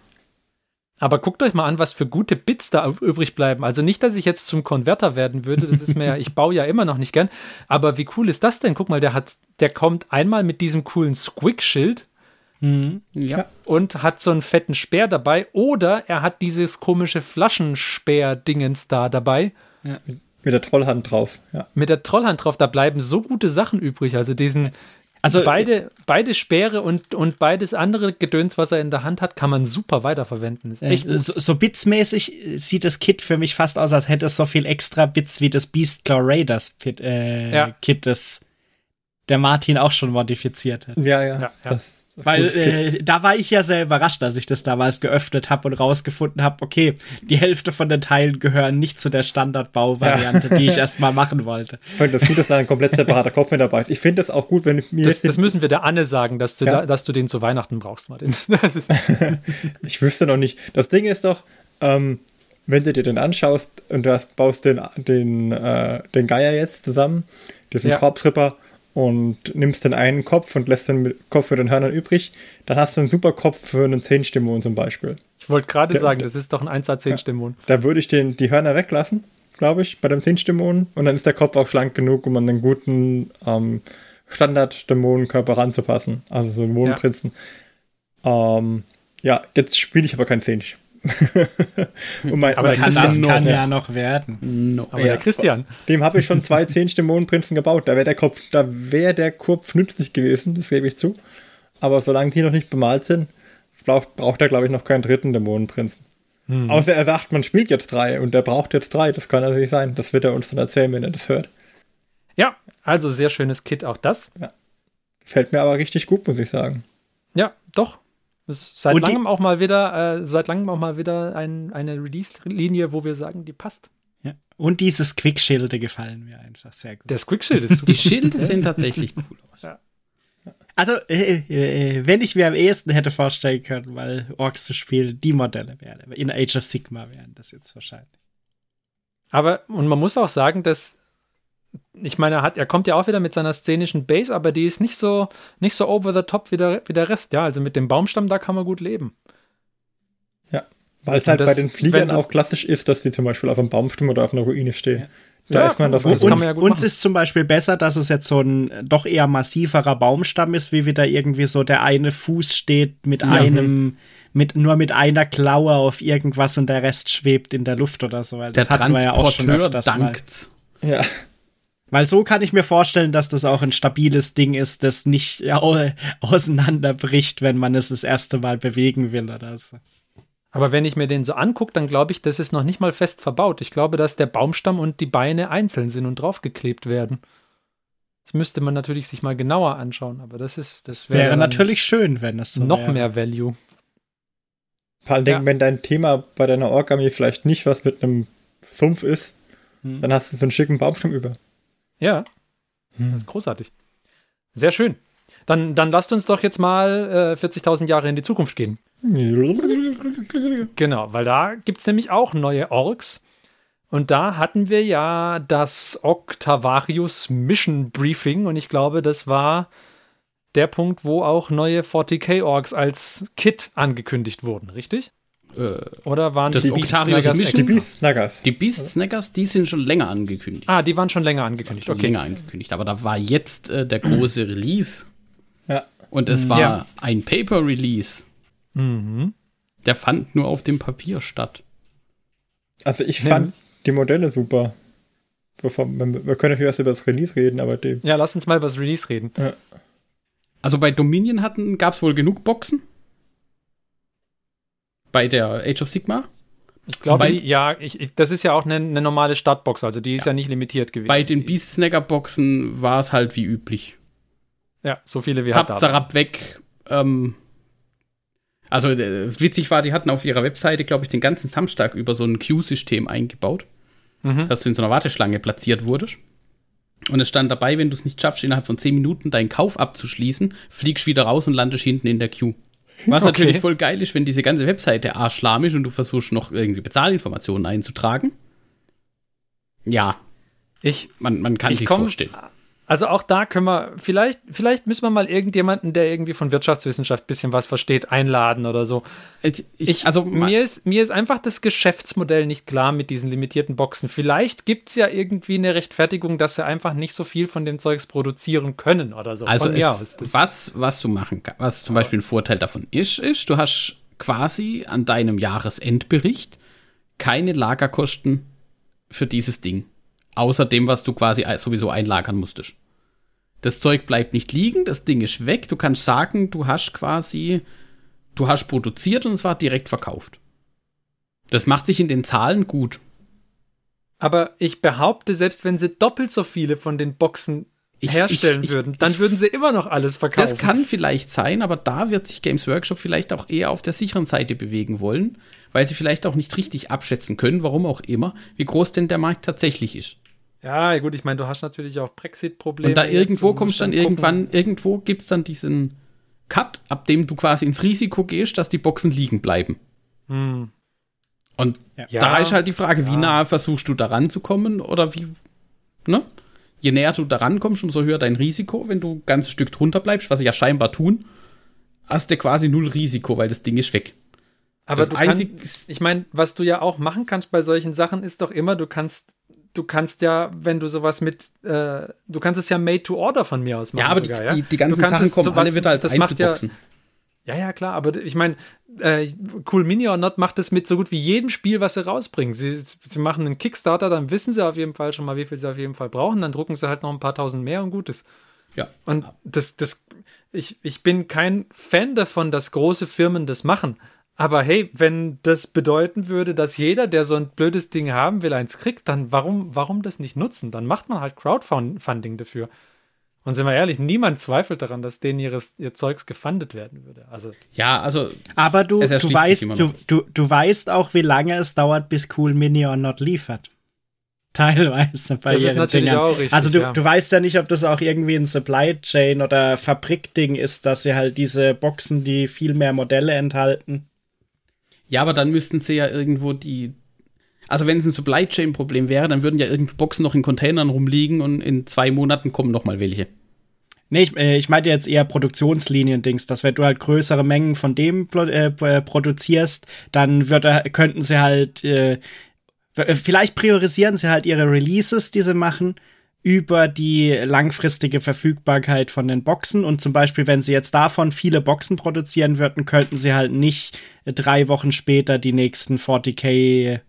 Aber guckt euch mal an, was für gute Bits da übrig bleiben. Also nicht, dass ich jetzt zum Konverter werden würde, das ist mir ja, ich baue ja immer noch nicht gern. Aber wie cool ist das denn? Guck mal, der hat, der kommt einmal mit diesem coolen Squick-Schild. Mhm, ja. Und hat so einen fetten Speer dabei. Oder er hat dieses komische Flaschenspeer-Dingens da dabei. Ja. Mit der Trollhand drauf. Ja. Mit der Trollhand drauf. Da bleiben so gute Sachen übrig. Also diesen, also beide, beide Speere und, und beides andere Gedöns, was er in der Hand hat, kann man super weiterverwenden. Ist echt äh, so, so bitsmäßig sieht das Kit für mich fast aus, als hätte es so viel extra Bits wie das Beastclaw Raiders Kit, äh, ja. Kit, das der Martin auch schon modifiziert hat. Ja, ja. ja, ja. Das, weil äh, da war ich ja sehr überrascht, als ich das damals geöffnet habe und rausgefunden habe, okay, die Hälfte von den Teilen gehören nicht zu der Standardbauvariante, ja. die ich erstmal machen wollte. Ich finde das gut, dass da ein komplett separater Kopf mit dabei ist. Ich finde das auch gut, wenn mir. Das, das müssen wir der Anne sagen, dass du, ja. da, dass du den zu Weihnachten brauchst, Martin. ich wüsste noch nicht. Das Ding ist doch, ähm, wenn du dir den anschaust und du hast, baust den, den, äh, den Geier jetzt zusammen, diesen ja. Korpsripper und nimmst den einen Kopf und lässt den Kopf für den Hörnern übrig, dann hast du einen super Kopf für einen 10-Stimmon zum Beispiel. Ich wollte gerade sagen, das ist doch ein 1 10-Stimmon. Ja, da würde ich den, die Hörner weglassen, glaube ich, bei dem 10-Stimmon und dann ist der Kopf auch schlank genug, um an den guten ähm, Standard-Dämonenkörper ranzupassen. Also so Dämonenprinzen. Ja, ähm, ja jetzt spiele ich aber kein 10 mein, aber kann, das kann ja. ja noch werden. No. Aber ja. der Christian. Dem habe ich schon zwei Zehn-Dämonenprinzen gebaut. Da wäre der Kopf, da wäre der Kopf nützlich gewesen, das gebe ich zu. Aber solange die noch nicht bemalt sind, braucht, braucht er, glaube ich, noch keinen dritten Dämonenprinzen. Hm. Außer er sagt, man spielt jetzt drei und er braucht jetzt drei. Das kann natürlich sein. Das wird er uns dann erzählen, wenn er das hört. Ja, also sehr schönes Kit, auch das. Ja. Gefällt mir aber richtig gut, muss ich sagen. Ja, doch. Ist seit langem auch mal wieder, äh, seit langem auch mal wieder ein, eine Release-Linie, wo wir sagen, die passt. Ja. Und dieses Quickschilde gefallen mir einfach sehr gut. Das Quickschild ist super. Die Schilde sehen tatsächlich cool aus. Ja. Also, äh, äh, wenn ich mir am ehesten hätte vorstellen können, weil Orks zu spielen, die Modelle wären. In Age of Sigma wären das jetzt wahrscheinlich. Aber, und man muss auch sagen, dass ich meine, er, hat, er kommt ja auch wieder mit seiner szenischen Base, aber die ist nicht so, nicht so over the top wie der, wie der Rest. Ja, also mit dem Baumstamm, da kann man gut leben. Ja, weil es halt das, bei den Fliegern auch klassisch ist, dass die zum Beispiel auf einem Baumstamm oder auf einer Ruine stehen. Ja. Da ja, ist man das uns, uns, ja uns ist zum Beispiel besser, dass es jetzt so ein doch eher massiverer Baumstamm ist, wie wieder irgendwie so der eine Fuß steht mit ja. einem, mit, nur mit einer Klaue auf irgendwas und der Rest schwebt in der Luft oder so. Weil das der hatten wir ja auch schon öfters dankt. Mal. Ja. Weil so kann ich mir vorstellen, dass das auch ein stabiles Ding ist, das nicht auseinanderbricht, wenn man es das erste Mal bewegen will oder so. Aber wenn ich mir den so angucke, dann glaube ich, das ist noch nicht mal fest verbaut. Ich glaube, dass der Baumstamm und die Beine einzeln sind und draufgeklebt werden. Das müsste man natürlich sich mal genauer anschauen, aber das ist, das wäre wär natürlich schön, wenn es so noch wäre. mehr Value. Vor allem, ja. wenn dein Thema bei deiner Origami vielleicht nicht was mit einem Sumpf ist, hm. dann hast du so einen schicken Baumstamm über. Ja. Hm. Das ist großartig. Sehr schön. Dann, dann lasst uns doch jetzt mal äh, 40.000 Jahre in die Zukunft gehen. genau, weil da gibt es nämlich auch neue Orks. Und da hatten wir ja das Octavarius Mission Briefing und ich glaube, das war der Punkt, wo auch neue 40k Orks als Kit angekündigt wurden, richtig? Äh, Oder waren das die Beast Snaggers? Die Beast Snaggers. Die Beast Snaggers, die sind schon länger angekündigt. Ah, die waren schon länger angekündigt. okay. Länger angekündigt, aber da war jetzt äh, der große Release. Ja. Und es war ja. ein Paper-Release. Mhm. Der fand nur auf dem Papier statt. Also ich Nimm. fand die Modelle super. Bevor, wir können natürlich erst über das Release reden, aber dem. Ja, lass uns mal über das Release reden. Ja. Also bei Dominion gab es wohl genug Boxen bei der Age of Sigma. Ich glaube, ja, ich, das ist ja auch eine, eine, normale Startbox, also die ist ja, ja nicht limitiert gewesen. Bei den Beast Snacker Boxen war es halt wie üblich. Ja, so viele wie Zap, zarab weg. Ähm, also äh, witzig war, die hatten auf ihrer Webseite, glaube ich, den ganzen Samstag über so ein Queue-System eingebaut, mhm. dass du in so einer Warteschlange platziert wurdest. Und es stand dabei, wenn du es nicht schaffst, innerhalb von 10 Minuten deinen Kauf abzuschließen, fliegst wieder raus und landest hinten in der Queue. Was okay. natürlich voll geil ist, wenn diese ganze Webseite arschlahm ist und du versuchst noch irgendwie Bezahlinformationen einzutragen. Ja. Ich, man, man kann sich vorstellen. Also auch da können wir, vielleicht, vielleicht müssen wir mal irgendjemanden, der irgendwie von Wirtschaftswissenschaft ein bisschen was versteht, einladen oder so. Ich, ich, also mir ist, mir ist einfach das Geschäftsmodell nicht klar mit diesen limitierten Boxen. Vielleicht gibt es ja irgendwie eine Rechtfertigung, dass sie einfach nicht so viel von dem Zeugs produzieren können oder so. Also es, was, was du machen kannst, was zum Beispiel ein Vorteil davon ist, ist, du hast quasi an deinem Jahresendbericht keine Lagerkosten für dieses Ding. Außer dem, was du quasi sowieso einlagern musstest. Das Zeug bleibt nicht liegen, das Ding ist weg. Du kannst sagen, du hast quasi, du hast produziert und es war direkt verkauft. Das macht sich in den Zahlen gut. Aber ich behaupte, selbst wenn sie doppelt so viele von den Boxen ich, herstellen ich, ich, würden, dann würden sie immer noch alles verkaufen. Das kann vielleicht sein, aber da wird sich Games Workshop vielleicht auch eher auf der sicheren Seite bewegen wollen, weil sie vielleicht auch nicht richtig abschätzen können, warum auch immer, wie groß denn der Markt tatsächlich ist. Ja, gut, ich meine, du hast natürlich auch Brexit-Probleme. Und da irgendwo kommst dann, dann irgendwann, irgendwo gibt es dann diesen Cut, ab dem du quasi ins Risiko gehst, dass die Boxen liegen bleiben. Hm. Und ja. da ist halt die Frage, ja. wie nah versuchst du da ranzukommen oder wie, ne? Je näher du da rankommst, umso höher dein Risiko. Wenn du ein ganzes Stück drunter bleibst, was sie ja scheinbar tun, hast du quasi null Risiko, weil das Ding ist weg. Aber das du kannst, ich meine, was du ja auch machen kannst bei solchen Sachen, ist doch immer, du kannst du kannst ja, wenn du sowas mit, äh, du kannst es ja made to order von mir aus machen. Ja, aber sogar, die, ja? die, die ganzen Sachen kommen sowas, alle wieder als das Einzelboxen. Ja, ja, ja, klar, aber ich meine, äh, Cool Mini or Not macht es mit so gut wie jedem Spiel, was sie rausbringen. Sie, sie machen einen Kickstarter, dann wissen sie auf jeden Fall schon mal, wie viel sie auf jeden Fall brauchen, dann drucken sie halt noch ein paar tausend mehr und gut ist. Ja. Und das, das, ich, ich bin kein Fan davon, dass große Firmen das machen. Aber hey, wenn das bedeuten würde, dass jeder, der so ein blödes Ding haben will, eins kriegt, dann warum, warum das nicht nutzen? Dann macht man halt Crowdfunding dafür. Und sind wir ehrlich, niemand zweifelt daran, dass denen ihres, ihr Zeugs gefundet werden würde. Also. Ja, also. Aber du, du weißt, du, du, du weißt auch, wie lange es dauert, bis Cool Mini or Not liefert. Teilweise bei Das ist natürlich Dingern. auch richtig. Also du, ja. du weißt ja nicht, ob das auch irgendwie ein Supply Chain oder Fabrikding ist, dass sie halt diese Boxen, die viel mehr Modelle enthalten. Ja, aber dann müssten sie ja irgendwo die. Also wenn es ein Supply Chain Problem wäre, dann würden ja irgendwie Boxen noch in Containern rumliegen und in zwei Monaten kommen noch mal welche. Nee, ich, äh, ich meinte jetzt eher Produktionslinien-Dings, dass wenn du halt größere Mengen von dem äh, produzierst, dann wird, könnten sie halt, äh, vielleicht priorisieren sie halt ihre Releases, die sie machen, über die langfristige Verfügbarkeit von den Boxen. Und zum Beispiel, wenn sie jetzt davon viele Boxen produzieren würden, könnten sie halt nicht drei Wochen später die nächsten 40k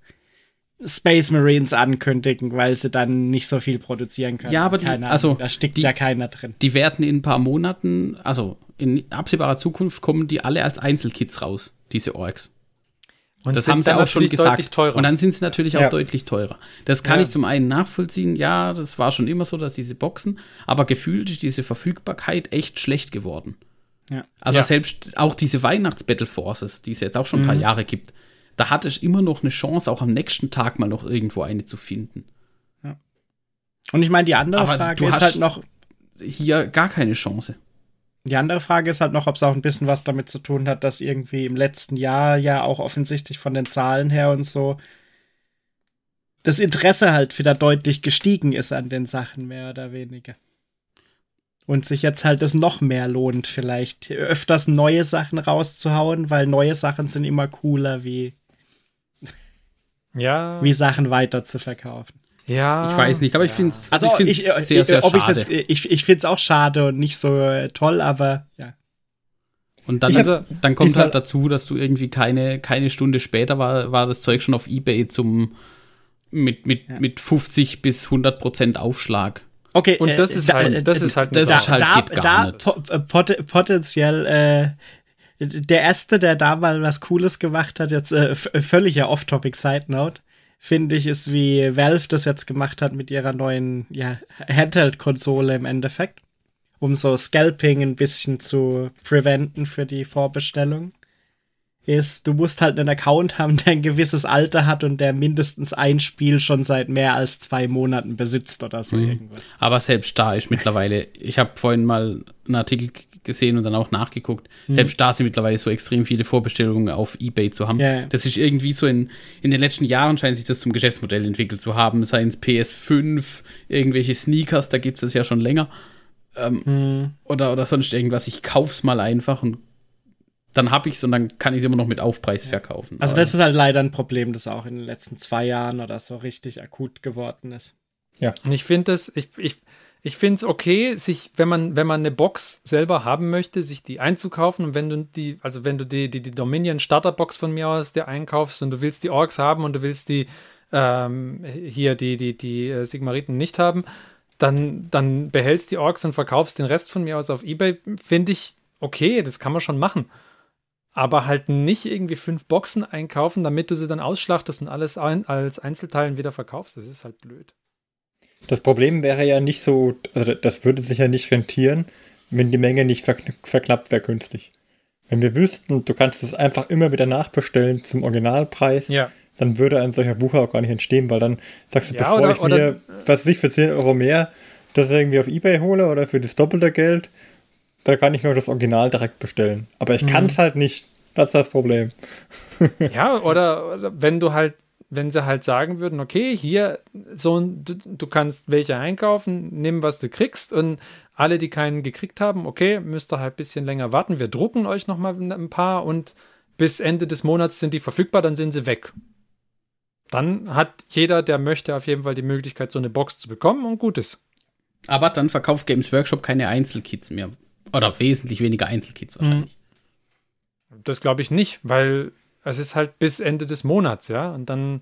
Space Marines ankündigen, weil sie dann nicht so viel produzieren können. Ja, aber die, also, da steckt die, ja keiner drin. Die werden in ein paar Monaten, also in absehbarer Zukunft, kommen die alle als Einzelkits raus, diese Orks. Und das haben sie auch schon gesagt. Und dann sind sie natürlich auch ja. deutlich teurer. Das kann ja. ich zum einen nachvollziehen. Ja, das war schon immer so, dass diese Boxen, aber gefühlt ist diese Verfügbarkeit echt schlecht geworden. Ja. Also selbst auch diese Weihnachts-Battle Forces, die es jetzt auch schon ein paar mhm. Jahre gibt, da hatte ich immer noch eine Chance, auch am nächsten Tag mal noch irgendwo eine zu finden. Ja. Und ich meine, die andere Aber Frage ist halt noch. Hier gar keine Chance. Die andere Frage ist halt noch, ob es auch ein bisschen was damit zu tun hat, dass irgendwie im letzten Jahr ja auch offensichtlich von den Zahlen her und so das Interesse halt wieder deutlich gestiegen ist an den Sachen, mehr oder weniger. Und sich jetzt halt es noch mehr lohnt, vielleicht öfters neue Sachen rauszuhauen, weil neue Sachen sind immer cooler wie ja. wie Sachen weiter zu verkaufen. Ja. Ich weiß nicht, aber ich finde es also ich find's ich, sehr, sehr ob schade. Jetzt, ich ich finde es auch schade und nicht so äh, toll, aber ja. Und dann, hab, dann kommt halt dazu, dass du irgendwie keine, keine Stunde später war, war das Zeug schon auf Ebay zum mit, mit, ja. mit 50 bis 100 Prozent Aufschlag. Okay, und das äh, ist halt, das ist halt, das ist halt da, geht gar da nicht. Pot potenziell äh, der erste, der da mal was Cooles gemacht hat, jetzt äh, völliger Off-Topic-Side-Note, finde ich, ist wie Valve das jetzt gemacht hat mit ihrer neuen ja, Handheld-Konsole im Endeffekt, um so Scalping ein bisschen zu preventen für die Vorbestellung. Ist, du musst halt einen Account haben, der ein gewisses Alter hat und der mindestens ein Spiel schon seit mehr als zwei Monaten besitzt oder so mhm. irgendwas. Aber selbst da ist mittlerweile, ich habe vorhin mal einen Artikel gesehen und dann auch nachgeguckt. Mhm. Selbst da sind mittlerweile so extrem viele Vorbestellungen auf Ebay zu haben. Ja. Das ist irgendwie so in, in den letzten Jahren scheint sich das zum Geschäftsmodell entwickelt zu haben. Seien es PS5, irgendwelche Sneakers, da gibt es das ja schon länger. Ähm, mhm. oder, oder sonst irgendwas. Ich kauf's mal einfach und dann habe ich es und dann kann ich es immer noch mit Aufpreis ja. verkaufen. Also das ist halt leider ein Problem, das auch in den letzten zwei Jahren oder so richtig akut geworden ist. Ja. Und ich finde das, ich, ich, ich finde es okay, sich, wenn man, wenn man eine Box selber haben möchte, sich die einzukaufen und wenn du die, also wenn du die, die, die Dominion Starterbox von mir aus dir einkaufst und du willst die Orks haben und du willst die ähm, hier die, die, die äh, Sigmariten nicht haben, dann, dann behältst die Orks und verkaufst den Rest von mir aus auf Ebay, finde ich okay, das kann man schon machen. Aber halt nicht irgendwie fünf Boxen einkaufen, damit du sie dann ausschlachtest und alles ein, als Einzelteilen wieder verkaufst. Das ist halt blöd. Das Problem wäre ja nicht so, also das würde sich ja nicht rentieren, wenn die Menge nicht verknappt wäre künstlich. Wenn wir wüssten, du kannst es einfach immer wieder nachbestellen zum Originalpreis, ja. dann würde ein solcher Wucher auch gar nicht entstehen, weil dann sagst du, ja, bevor oder, ich mir, was ich für 10 Euro mehr das irgendwie auf Ebay hole oder für das doppelte Geld, da kann ich nur das Original direkt bestellen. Aber ich mhm. kann es halt nicht. Das ist das Problem. ja, oder, oder wenn du halt wenn sie halt sagen würden, okay, hier, so du, du kannst welche einkaufen, nimm, was du kriegst und alle, die keinen gekriegt haben, okay, müsst ihr halt ein bisschen länger warten. Wir drucken euch nochmal ein paar und bis Ende des Monats sind die verfügbar, dann sind sie weg. Dann hat jeder, der möchte, auf jeden Fall die Möglichkeit, so eine Box zu bekommen und gut ist. Aber dann verkauft Games Workshop keine Einzelkits mehr. Oder wesentlich weniger Einzelkits wahrscheinlich. Das glaube ich nicht, weil es ist halt bis Ende des Monats, ja. Und dann.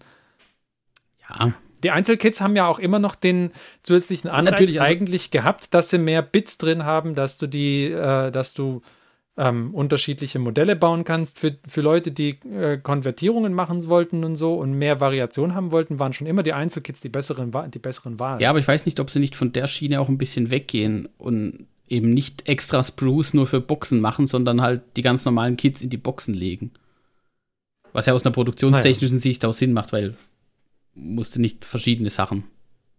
Ja. Die Einzelkits haben ja auch immer noch den zusätzlichen Anreiz also eigentlich gehabt, dass sie mehr Bits drin haben, dass du die, äh, dass du ähm, unterschiedliche Modelle bauen kannst. Für, für Leute, die äh, Konvertierungen machen wollten und so und mehr Variation haben wollten, waren schon immer die Einzelkits die besseren, die besseren Wahlen. Ja, aber ich weiß nicht, ob sie nicht von der Schiene auch ein bisschen weggehen und eben nicht extra Spruce nur für Boxen machen, sondern halt die ganz normalen Kits in die Boxen legen. Was ja aus einer produktionstechnischen naja. Sicht auch Sinn macht, weil musste nicht verschiedene Sachen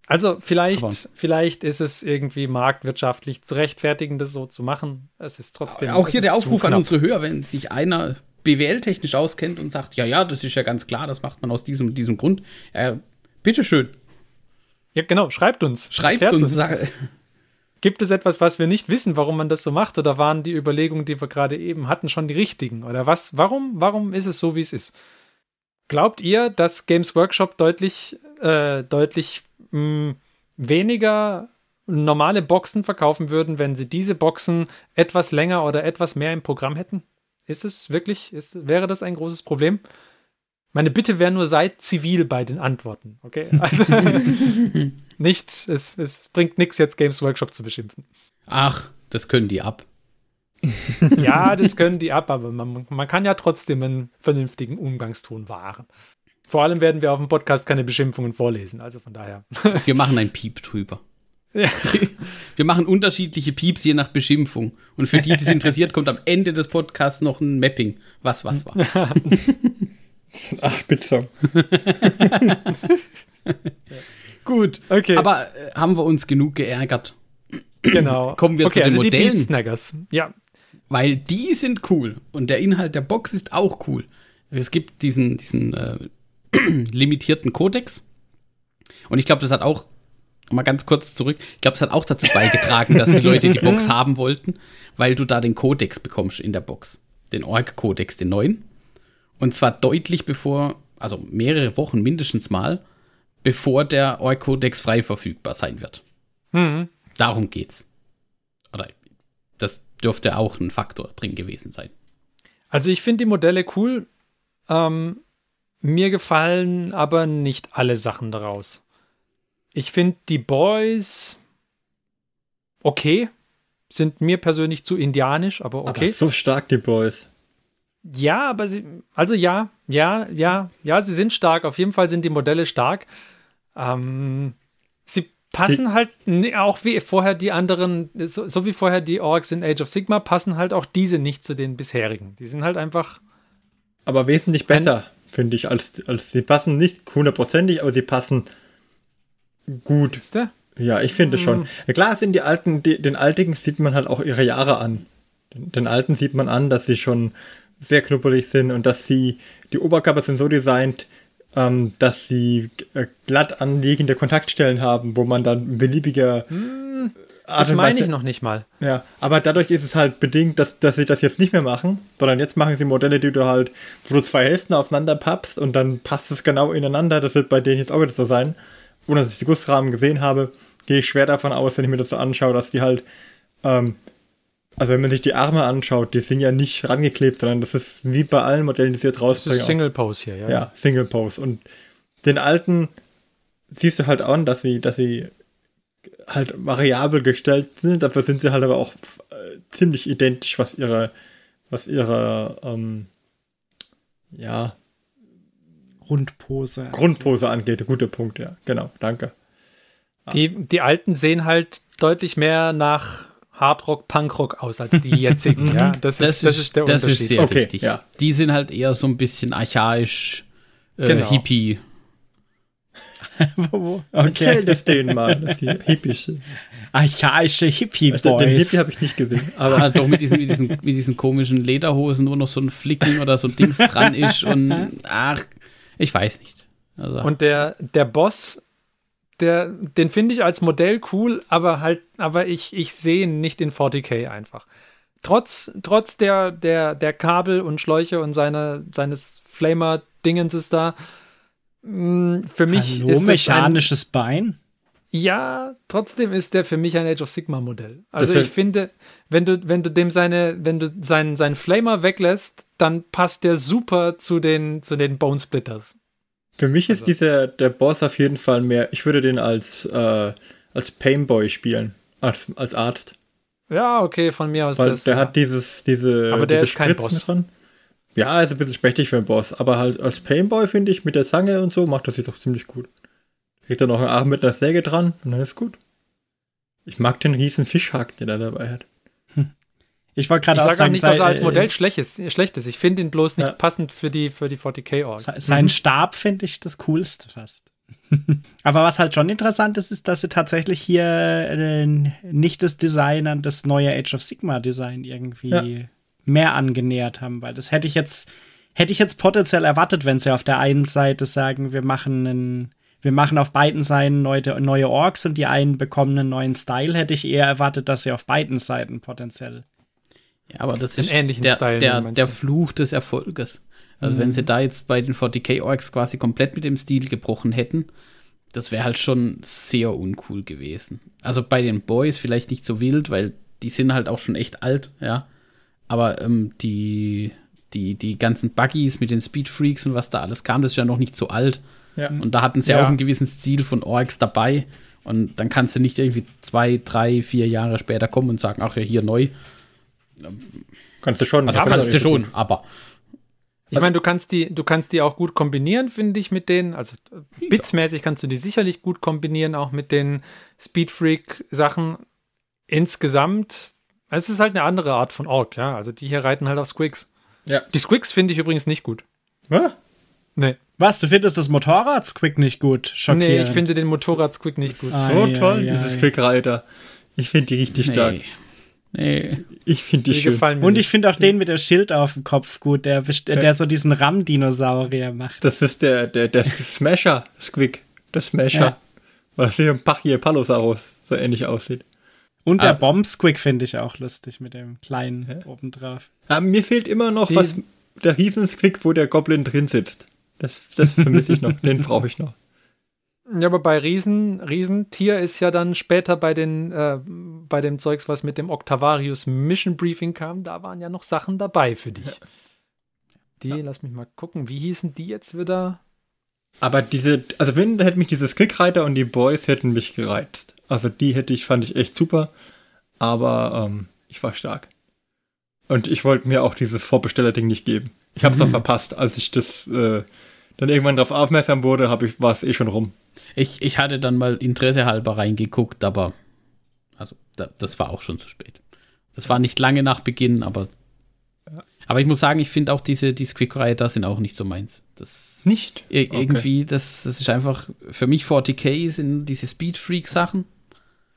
also vielleicht, Aber vielleicht ist es irgendwie marktwirtschaftlich zu rechtfertigen, das so zu machen. Es ist trotzdem. Auch hier der Aufruf an unsere Hörer, wenn sich einer BWL-technisch auskennt und sagt, ja, ja, das ist ja ganz klar, das macht man aus diesem, diesem Grund. Äh, bitteschön. Ja, genau, schreibt uns. Schreibt uns. Sag, Gibt es etwas, was wir nicht wissen, warum man das so macht? Oder waren die Überlegungen, die wir gerade eben hatten, schon die richtigen? Oder was? Warum, warum ist es so, wie es ist? Glaubt ihr, dass Games Workshop deutlich, äh, deutlich mh, weniger normale Boxen verkaufen würden, wenn sie diese Boxen etwas länger oder etwas mehr im Programm hätten? Ist es wirklich, ist, wäre das ein großes Problem? Meine Bitte wäre nur, seid zivil bei den Antworten, okay? Also, nicht, es, es bringt nichts, jetzt Games Workshop zu beschimpfen. Ach, das können die ab. ja, das können die ab, aber man, man kann ja trotzdem einen vernünftigen Umgangston wahren. Vor allem werden wir auf dem Podcast keine Beschimpfungen vorlesen, also von daher. Wir machen ein Piep drüber. Ja. Wir machen unterschiedliche Pieps je nach Beschimpfung. Und für die, die es interessiert, kommt am Ende des Podcasts noch ein Mapping. Was, was war. Das ist ein 8-Bit-Song. Gut, okay. Aber äh, haben wir uns genug geärgert? Genau. Kommen wir okay, zu den also Modellen. Die Snaggers. Ja. Weil die sind cool. Und der Inhalt der Box ist auch cool. Es gibt diesen, diesen äh, limitierten Kodex. Und ich glaube, das hat auch, mal ganz kurz zurück, ich glaube, das hat auch dazu beigetragen, dass die Leute die Box haben wollten, weil du da den Kodex bekommst in der Box. Den Org-Kodex, den neuen. Und zwar deutlich bevor, also mehrere Wochen mindestens mal, bevor der Org-Kodex frei verfügbar sein wird. Mhm. Darum geht's. Oder das dürfte auch ein Faktor drin gewesen sein. Also ich finde die Modelle cool. Ähm, mir gefallen aber nicht alle Sachen daraus. Ich finde die Boys okay, sind mir persönlich zu indianisch, aber okay. Aber so stark die Boys. Ja, aber sie, also ja, ja, ja, ja, sie sind stark. Auf jeden Fall sind die Modelle stark. Ähm, sie passen halt auch wie vorher die anderen, so, so, wie vorher die Orks in Age of Sigma, passen halt auch diese nicht zu den bisherigen. Die sind halt einfach. Aber wesentlich besser finde ich, als, als sie passen nicht hundertprozentig, aber sie passen gut. Ja, ich finde mhm. schon. Ja, klar sind die alten, die, den Altigen sieht man halt auch ihre Jahre an. Den, den alten sieht man an, dass sie schon sehr knuppelig sind und dass sie, die Oberkörper sind so designt, ähm, dass sie äh, glatt anliegende Kontaktstellen haben, wo man dann beliebiger hm, das meine ich noch nicht mal. Ja, aber dadurch ist es halt bedingt, dass, dass sie das jetzt nicht mehr machen, sondern jetzt machen sie Modelle, die du halt, wo du zwei Hälften aufeinander pappst und dann passt es genau ineinander. Das wird bei denen jetzt auch wieder so sein. Ohne dass ich die Gussrahmen gesehen habe, gehe ich schwer davon aus, wenn ich mir das so anschaue, dass die halt, ähm, also wenn man sich die Arme anschaut, die sind ja nicht rangeklebt, sondern das ist wie bei allen Modellen, die sie jetzt rausbringen. Das ist Single Pose hier, ja. Ja, Single Pose. Und den alten siehst du halt an, dass sie, dass sie halt variabel gestellt sind, dafür sind sie halt aber auch äh, ziemlich identisch, was ihre, was ihre, ähm, ja, Grundpose. Grundpose angeht, guter Punkt, ja, genau, danke. Die, die alten sehen halt deutlich mehr nach Hardrock, Punkrock aus als die jetzigen, ja. Das, das, ist, das ist der das Unterschied. Das ist sehr okay, richtig. Ja. Die sind halt eher so ein bisschen archaisch, äh, genau. Hippie okay. Erzähl das denen mal, Hippies sind. Archaische Hippie-Boys. Also, den Hippie habe ich nicht gesehen. Aber ah, doch mit diesen, mit, diesen, mit diesen komischen Lederhosen, wo noch so ein Flicken oder so ein Dings dran ist und ach, ich weiß nicht. Also. Und der, der Boss, der, den finde ich als Modell cool, aber halt, aber ich, ich sehe ihn nicht in 40k einfach. Trotz, trotz der, der, der Kabel und Schläuche und seine, seines Flamer-Dingens da, Mm, für mich Hallo, ist mechanisches ein, Bein. Ja, trotzdem ist der für mich ein Age of Sigma Modell. Also ich finde, wenn du, wenn du dem seine, wenn du seinen, seinen Flamer weglässt, dann passt der super zu den, zu den Bone Splitters. Für mich ist also. dieser, der Boss auf jeden Fall mehr, ich würde den als, äh, als Painboy spielen, als, als Arzt. Ja, okay, von mir aus Weil das. Der ja. hat dieses, diese. Aber der diese ist kein Boss. Dran. Ja, ist ein bisschen spechtig für einen Boss, aber halt als Painboy finde ich mit der Zange und so macht das sich doch ziemlich gut. Kriegt er noch einen Arm mit einer Säge dran und dann ist gut. Ich mag den riesen Fischhack, den er dabei hat. Ich wollte gerade sagen, nicht, dass er als Modell äh, schlecht ist. Schlecht ist. Ich finde ihn bloß nicht ja. passend für die, für die 40k Orks. Sein mhm. Stab finde ich das coolste fast. Aber was halt schon interessant ist, ist, dass sie tatsächlich hier äh, nicht das Design an das neue Age of Sigma Design irgendwie ja. mehr angenähert haben, weil das hätte ich jetzt hätte ich jetzt potenziell erwartet, wenn sie auf der einen Seite sagen, wir machen einen wir machen auf beiden Seiten neue, neue Orks und die einen bekommen einen neuen Style, hätte ich eher erwartet, dass sie auf beiden Seiten potenziell ja, aber das ist der, Style, der, der Fluch des Erfolges. Also mhm. wenn sie da jetzt bei den 40k Orks quasi komplett mit dem Stil gebrochen hätten, das wäre halt schon sehr uncool gewesen. Also bei den Boys vielleicht nicht so wild, weil die sind halt auch schon echt alt, ja. Aber ähm, die, die, die ganzen Buggies mit den Speedfreaks und was da alles kam, das ist ja noch nicht so alt. Ja. Und da hatten sie ja. auch einen gewissen Stil von Orks dabei. Und dann kannst du nicht irgendwie zwei, drei, vier Jahre später kommen und sagen, ach ja, hier neu, Kannst du schon. Also kannst du schon, aber. Ich meine, du kannst die, du kannst die auch gut kombinieren, finde ich, mit denen. Also bitsmäßig kannst du die sicherlich gut kombinieren, auch mit den Speedfreak-Sachen. Insgesamt, es ist halt eine andere Art von Ork, ja. Also die hier reiten halt auf Squigs. Ja. Die Squigs finde ich übrigens nicht gut. Was? Nee. Was, du findest das Motorrad-Squig nicht gut? Schockierend. Nee, ich finde den Motorrad-Squig nicht gut. So ah, toll, ja, dieses ja. Quick-Reiter. Ich finde die richtig nee. stark. Nee. Ich finde die, die schön. Und ich finde auch den mit dem Schild auf dem Kopf gut, der, der, der so diesen Ram-Dinosaurier macht. Das ist der, der, der Smasher, Squig. Der Smasher. Ja. Weil das wie ein Pachie-Palosaurus so ähnlich aussieht. Und der ah. Bomb-Squig finde ich auch lustig mit dem kleinen ja. obendrauf. Aber mir fehlt immer noch die, was, der Riesensquig, wo der Goblin drin sitzt. Das, das vermisse ich noch, den brauche ich noch. Ja, aber bei Riesen, Riesentier ist ja dann später bei den äh, bei dem Zeugs, was mit dem Octavarius Mission Briefing kam, da waren ja noch Sachen dabei für dich. Die, ja. lass mich mal gucken, wie hießen die jetzt wieder? Aber diese, also wenn, hätte mich dieses Kriegreiter und die Boys hätten mich gereizt. Also die hätte ich, fand ich echt super. Aber ähm, ich war stark. Und ich wollte mir auch dieses Vorbesteller-Ding nicht geben. Ich habe es mhm. auch verpasst, als ich das äh, dann irgendwann darauf aufmerksam wurde, ich, war es eh schon rum. Ich, ich hatte dann mal Interesse halber reingeguckt, aber also da, das war auch schon zu spät. Das war nicht lange nach Beginn, aber aber ich muss sagen, ich finde auch diese, diese Quick-Reihe da sind auch nicht so meins. Das nicht? Ir okay. Irgendwie, das, das ist einfach, für mich 40k sind diese Speed-Freak-Sachen.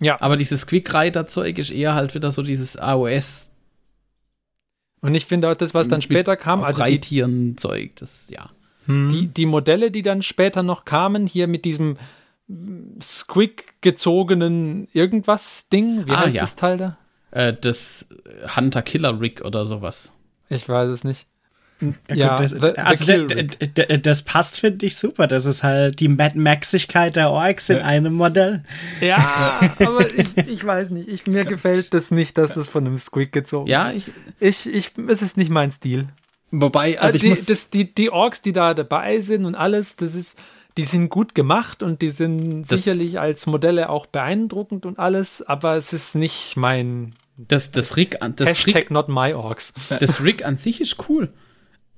Ja. Aber dieses Quick-Rider-Zeug ist eher halt wieder so dieses AOS. Und ich finde auch das, was dann später kam, also Reittieren-Zeug, das, ja. Hm. Die, die Modelle, die dann später noch kamen, hier mit diesem Squig gezogenen irgendwas-Ding, wie ah, heißt ja. das Teil da? Äh, das Hunter-Killer-Rig oder sowas. Ich weiß es nicht. Ja, gut, das, the, also the das passt, finde ich, super. Das ist halt die Mad Maxigkeit der Orks in einem Modell. Ja, aber ich, ich weiß nicht. Ich, mir gefällt das nicht, dass das von einem Squig gezogen ist. Ja, ich, ich, ich, es ist nicht mein Stil. Wobei, also, also die, das, die, die Orks, die da dabei sind und alles, das ist, die sind gut gemacht und die sind sicherlich als Modelle auch beeindruckend und alles, aber es ist nicht mein. Das, das Rig das Hashtag Rig, not my Orks. Das Rig an sich ist cool.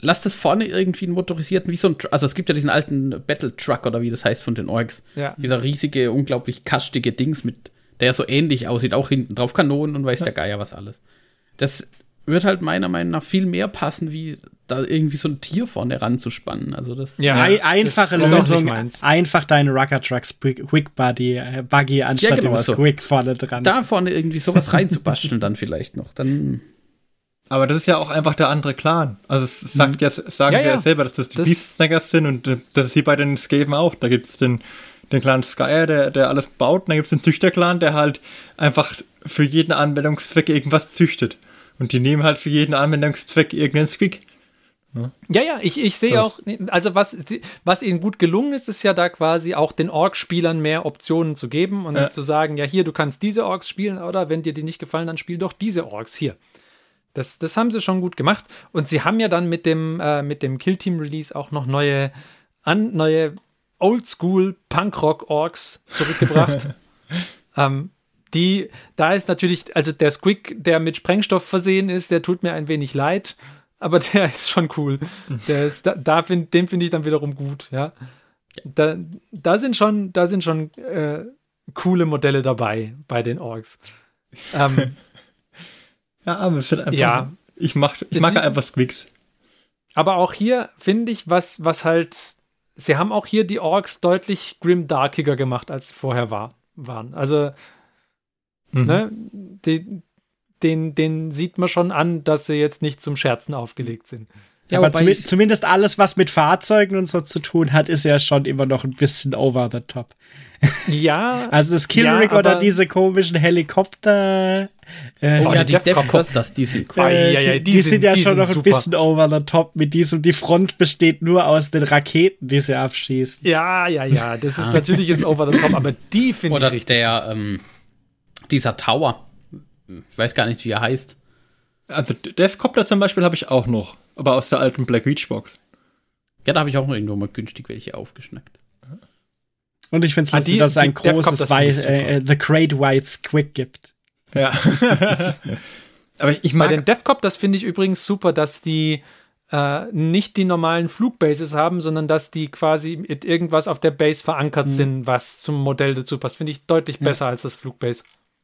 Lass das vorne irgendwie einen motorisierten, wie so ein, also es gibt ja diesen alten Battle Truck oder wie das heißt von den Orks. Ja. Dieser riesige, unglaublich kastige Dings mit, der so ähnlich aussieht, auch hinten drauf Kanonen und weiß ja. der Geier was alles. Das wird halt meiner Meinung nach viel mehr passen, wie da irgendwie so ein Tier vorne ranzuspannen. Also das ja, ja einfache Lösung, einfach deine Rucker Trucks Quick Buggy, äh, Buggy anstatt ja, genau, also, Quick vorne dran. Da vorne irgendwie sowas reinzubasteln dann vielleicht noch. Dann aber das ist ja auch einfach der andere Clan. Also es sagt mhm. ja, sagen ja, ja. ja selber, dass das die das Beast Snaggers sind und äh, das ist wie bei den Skaven auch. Da gibt es den, den Clan Skyer, der, der alles baut, und dann gibt es den Züchter-Clan, der halt einfach für jeden Anwendungszweck irgendwas züchtet. Und die nehmen halt für jeden Anwendungszweck irgendeinen Squeak. Ja, ja, ja ich, ich sehe auch, also was, was ihnen gut gelungen ist, ist ja da quasi auch den Orks-Spielern mehr Optionen zu geben und ja. zu sagen, ja, hier, du kannst diese Orks spielen oder wenn dir die nicht gefallen, dann spiel doch diese Orks hier. Das, das haben sie schon gut gemacht. Und sie haben ja dann mit dem, äh, mit dem Kill-Team-Release auch noch neue, an, neue Oldschool Punkrock-Orks zurückgebracht. ähm, die, da ist natürlich, also der Squig, der mit Sprengstoff versehen ist, der tut mir ein wenig leid, aber der ist schon cool. Der ist, da, da find, den finde ich dann wiederum gut, ja. Da, da sind schon, da sind schon äh, coole Modelle dabei bei den Orks. Ähm, ja, aber es sind einfach. Ja, ich, mach, ich mag einfach Squigs. Aber auch hier finde ich, was, was halt. Sie haben auch hier die Orks deutlich grimdarkiger gemacht, als sie vorher war, waren. Also, mhm. ne, die, den, den sieht man schon an, dass sie jetzt nicht zum Scherzen aufgelegt sind. Ja, aber zum, zumindest alles, was mit Fahrzeugen und so zu tun hat, ist ja schon immer noch ein bisschen over the top. Ja. also das Killrig ja, oder diese komischen Helikopter. Äh, oh, ja, die Defcopters, die sind äh, ja, ja, die, die sind, sind, ja schon noch ein super. bisschen over the top mit diesem. Die Front besteht nur aus den Raketen, die sie abschießen. Ja, ja, ja. Das ist natürlich ist over the top, aber die finde ich richtig. Oder der, ähm, dieser Tower. Ich weiß gar nicht, wie er heißt. Also Defcopter zum Beispiel habe ich auch noch, aber aus der alten Black Reach Box. Ja, da habe ich auch irgendwo mal günstig welche aufgeschnackt. Und ich finde es ah, lustig, dass es ein großes White, äh, The Great White Squid gibt. Ja. aber ich mag Bei den DevCop, das finde ich übrigens super, dass die äh, nicht die normalen Flugbases haben, sondern dass die quasi mit irgendwas auf der Base verankert mhm. sind, was zum Modell dazu passt. Finde ich deutlich ja. besser als das Flugbase.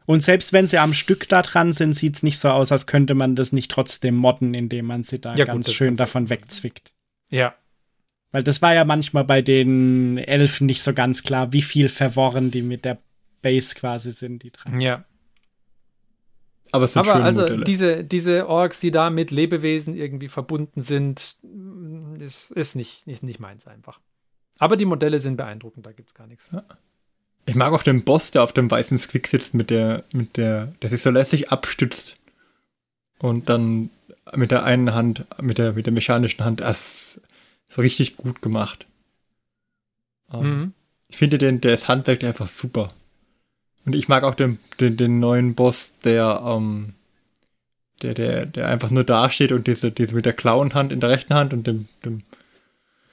Und selbst wenn sie am Stück da dran sind, sieht es nicht so aus, als könnte man das nicht trotzdem modden, indem man sie da ja, ganz gut, schön davon wegzwickt. Ja. Weil das war ja manchmal bei den Elfen nicht so ganz klar, wie viel verworren die mit der Base quasi sind, die dran. Ja. Aber, es sind Aber also Modelle. diese, diese Orks, die da mit Lebewesen irgendwie verbunden sind, ist, ist, nicht, ist nicht meins einfach. Aber die Modelle sind beeindruckend, da gibt es gar nichts. Ja. Ich mag auch den Boss, der auf dem weißen Squick sitzt, mit der, mit der, der sich so lässig abstützt. Und dann mit der einen Hand, mit der, mit der mechanischen Hand, das ist richtig gut gemacht. Ähm, mhm. Ich finde den, der ist handwerklich einfach super. Und ich mag auch den, den, den neuen Boss, der, ähm, der, der, der einfach nur dasteht und diese, diese mit der Klauenhand in der rechten Hand und dem, dem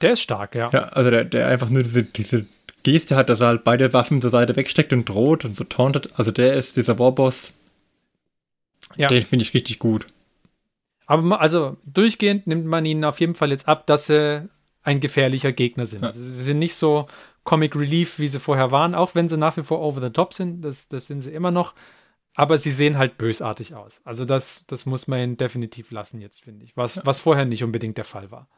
Der ist stark, ja. Ja, also der, der einfach nur diese, diese Geste hat, dass er halt beide Waffen zur Seite wegsteckt und droht und so tauntet. Also der ist dieser Warboss. Ja. Den finde ich richtig gut. Aber also durchgehend nimmt man ihnen auf jeden Fall jetzt ab, dass sie ein gefährlicher Gegner sind. Ja. Also sie sind nicht so Comic Relief, wie sie vorher waren, auch wenn sie nach wie vor over the top sind. Das, das sind sie immer noch. Aber sie sehen halt bösartig aus. Also das, das muss man ihnen definitiv lassen jetzt, finde ich. Was, ja. was vorher nicht unbedingt der Fall war.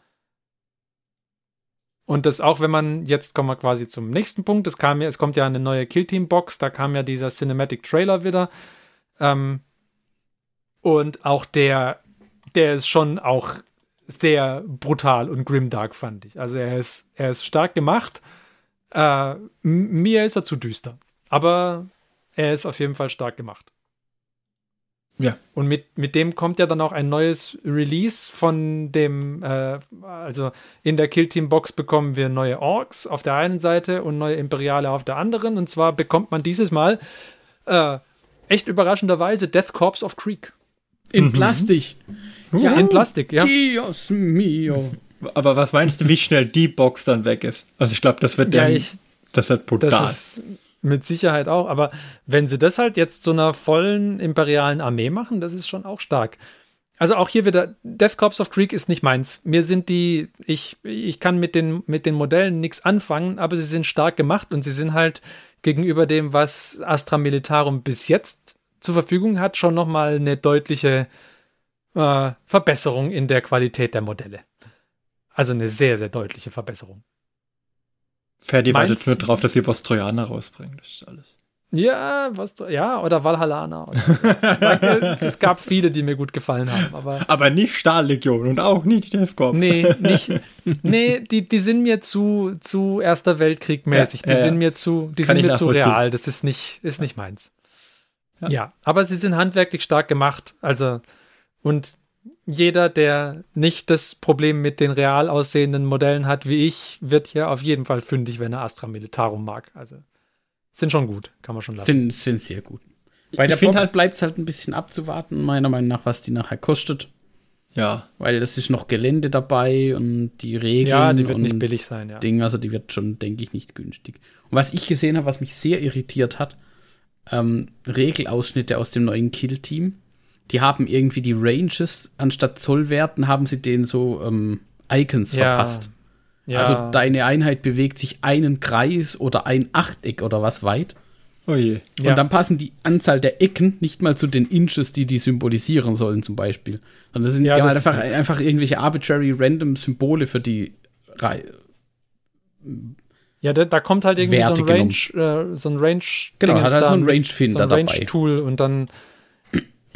Und das auch, wenn man, jetzt kommen wir quasi zum nächsten Punkt, es kam ja, es kommt ja eine neue Killteam-Box, da kam ja dieser Cinematic Trailer wieder. Ähm, und auch der, der ist schon auch sehr brutal und grimdark, fand ich. Also er ist, er ist stark gemacht. Äh, mir ist er zu düster. Aber er ist auf jeden Fall stark gemacht. Ja. Und mit, mit dem kommt ja dann auch ein neues Release von dem, äh, also in der Killteam-Box bekommen wir neue Orks auf der einen Seite und neue Imperiale auf der anderen. Und zwar bekommt man dieses Mal äh, echt überraschenderweise Death Corps of Creek. In mhm. Plastik. Ja, in Plastik, ja. Dios mio. Aber was meinst du, wie schnell die Box dann weg ist? Also ich glaube, das wird ja, ich, das wird brutal. Das ist, mit Sicherheit auch, aber wenn sie das halt jetzt zu einer vollen imperialen Armee machen, das ist schon auch stark. Also auch hier wieder, Death Corps of Creek ist nicht meins. Mir sind die, ich, ich kann mit den, mit den Modellen nichts anfangen, aber sie sind stark gemacht und sie sind halt gegenüber dem, was Astra Militarum bis jetzt zur Verfügung hat, schon nochmal eine deutliche äh, Verbesserung in der Qualität der Modelle. Also eine sehr, sehr deutliche Verbesserung. Ferdi wartet nur drauf, dass sie was Trojaner rausbringen. Das ist alles. Ja, was, ja, oder Valhallana. Oder, es gab viele, die mir gut gefallen haben. Aber, aber nicht Stahllegion und auch nicht Defcom. Nee, nicht, nee die, die sind mir zu, zu Erster Weltkrieg mäßig. Die ja, sind mir zu, die sind mir zu real. Das ist nicht, ist nicht meins. Ja. ja, aber sie sind handwerklich stark gemacht. Also, und jeder, der nicht das Problem mit den real aussehenden Modellen hat wie ich, wird hier auf jeden Fall fündig, wenn er Astra Militarum mag. Also sind schon gut, kann man schon lassen. Sind, sind sehr gut. Bei ich der Box halt, bleibt es halt ein bisschen abzuwarten, meiner Meinung nach, was die nachher kostet. Ja. Weil es ist noch Gelände dabei und die Regeln. Ja, die wird nicht billig sein, ja. Ding, also die wird schon, denke ich, nicht günstig. Und was ich gesehen habe, was mich sehr irritiert hat, ähm, Regelausschnitte aus dem neuen Kill-Team. Die haben irgendwie die Ranges, anstatt Zollwerten, haben sie denen so ähm, Icons ja. verpasst. Ja. Also deine Einheit bewegt sich einen Kreis oder ein Achteck oder was weit. Oh je. Und ja. dann passen die Anzahl der Ecken nicht mal zu den Inches, die die symbolisieren sollen, zum Beispiel. Und das sind ja, das einfach, einfach irgendwelche arbitrary random Symbole für die Reihe. Ja, da, da, kommt halt irgendwie Werte so ein Range, äh, so ein Range. Genau, hat er so ein Range-Finder so ein Range Tool und dann.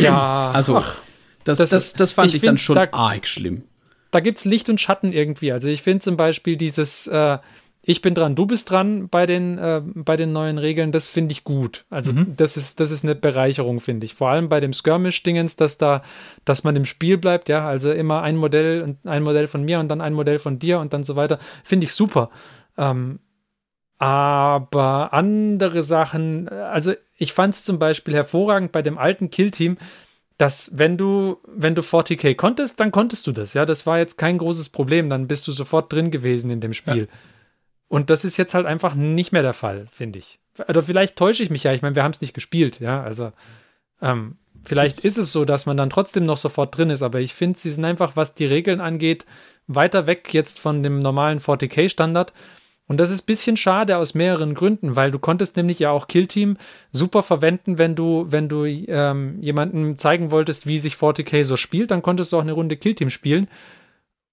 Ja. Also, ach, das, das, das, das fand ich, ich dann schon da, arg schlimm. Da gibt es Licht und Schatten irgendwie. Also, ich finde zum Beispiel dieses. Äh, ich bin dran, du bist dran bei den, äh, bei den neuen Regeln, das finde ich gut. Also mhm. das, ist, das ist eine Bereicherung, finde ich. Vor allem bei dem Skirmish-Dingens, dass da, dass man im Spiel bleibt, ja, also immer ein Modell und ein Modell von mir und dann ein Modell von dir und dann so weiter, finde ich super. Ähm, aber andere Sachen, also ich fand es zum Beispiel hervorragend bei dem alten Kill-Team, dass wenn du, wenn du 40k konntest, dann konntest du das. Ja, das war jetzt kein großes Problem. Dann bist du sofort drin gewesen in dem Spiel. Ja. Und das ist jetzt halt einfach nicht mehr der Fall, finde ich. Oder vielleicht täusche ich mich ja. Ich meine, wir haben es nicht gespielt. Ja, also ähm, vielleicht ist es so, dass man dann trotzdem noch sofort drin ist. Aber ich finde, sie sind einfach, was die Regeln angeht, weiter weg jetzt von dem normalen 40k-Standard. Und das ist ein bisschen schade aus mehreren Gründen, weil du konntest nämlich ja auch Killteam super verwenden, wenn du, wenn du ähm, jemandem zeigen wolltest, wie sich 40k so spielt, dann konntest du auch eine Runde Killteam spielen.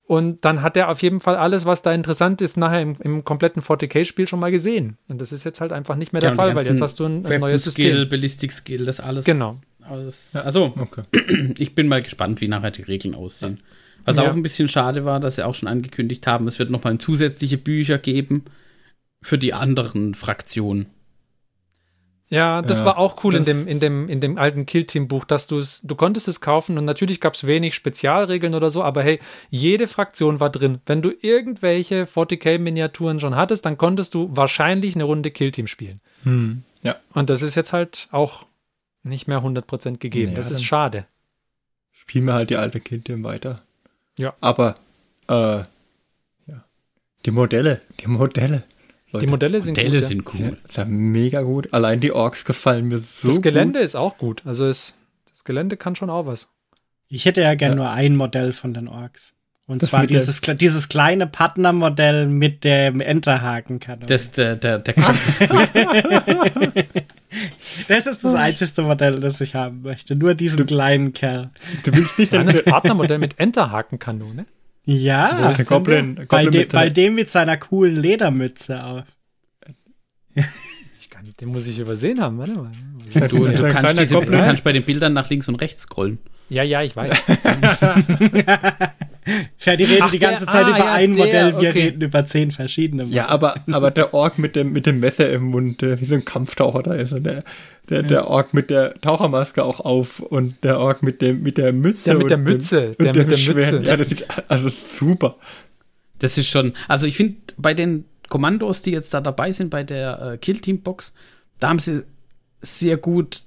Und dann hat er auf jeden Fall alles, was da interessant ist, nachher im, im kompletten 40k-Spiel schon mal gesehen. Und das ist jetzt halt einfach nicht mehr der ja, Fall, weil jetzt hast du ein, ein neues System. Skill, Ballistic Skill, das alles. Genau. Alles, also, okay. ich bin mal gespannt, wie nachher die Regeln aussehen. Was ja. auch ein bisschen schade war, dass sie auch schon angekündigt haben, es wird nochmal zusätzliche Bücher geben für die anderen Fraktionen. Ja, das ja, war auch cool in dem, in dem, in dem alten Kill-Team-Buch, dass du es, du konntest es kaufen und natürlich gab es wenig Spezialregeln oder so, aber hey, jede Fraktion war drin. Wenn du irgendwelche 40k-Miniaturen schon hattest, dann konntest du wahrscheinlich eine Runde Kill-Team spielen. Hm, ja. Und das ist jetzt halt auch nicht mehr 100% gegeben. Ja, das ist schade. Spielen wir halt die alte Kill-Team weiter. Ja. Aber äh, ja. die Modelle, die Modelle. Leute, die Modelle sind Modelle gut. Sind cool. Ja, ist mega gut. Allein die Orks gefallen mir so. Das Gelände gut. ist auch gut. Also es, das Gelände kann schon auch was. Ich hätte ja gern ja. nur ein Modell von den Orks. Und das zwar dieses, dieses kleine Partnermodell mit dem Enterhakenkanone. Das, der, der, der Das ist das einzige Modell, das ich haben möchte. Nur diesen du, kleinen Kerl. Du willst nicht ein Partnermodell mit Enterhakenkanone? Ja, der Goblin, Goblin bei, de, bei dem mit seiner coolen Ledermütze auf. Ich kann, den muss ich übersehen haben, warte mal. Du, du, kannst diese, du, kannst bei den Bildern nach links und rechts scrollen. Ja, ja, ich weiß. ja, die reden Ach, die ganze der, Zeit ah, über ja, ein der, Modell, wir okay. reden über zehn verschiedene. Ja, aber, aber der Ork mit dem, mit dem Messer im Mund, wie so ein Kampftaucher da ist, der, der, der Ork mit der Tauchermaske auch auf und der Ork mit, dem, mit der Mütze. Der mit der Mütze. Dem, der mit der Mütze. Ja, das sieht also super. Das ist schon, also ich finde, bei den Kommandos, die jetzt da dabei sind, bei der äh, Kill-Team-Box, da haben sie sehr gut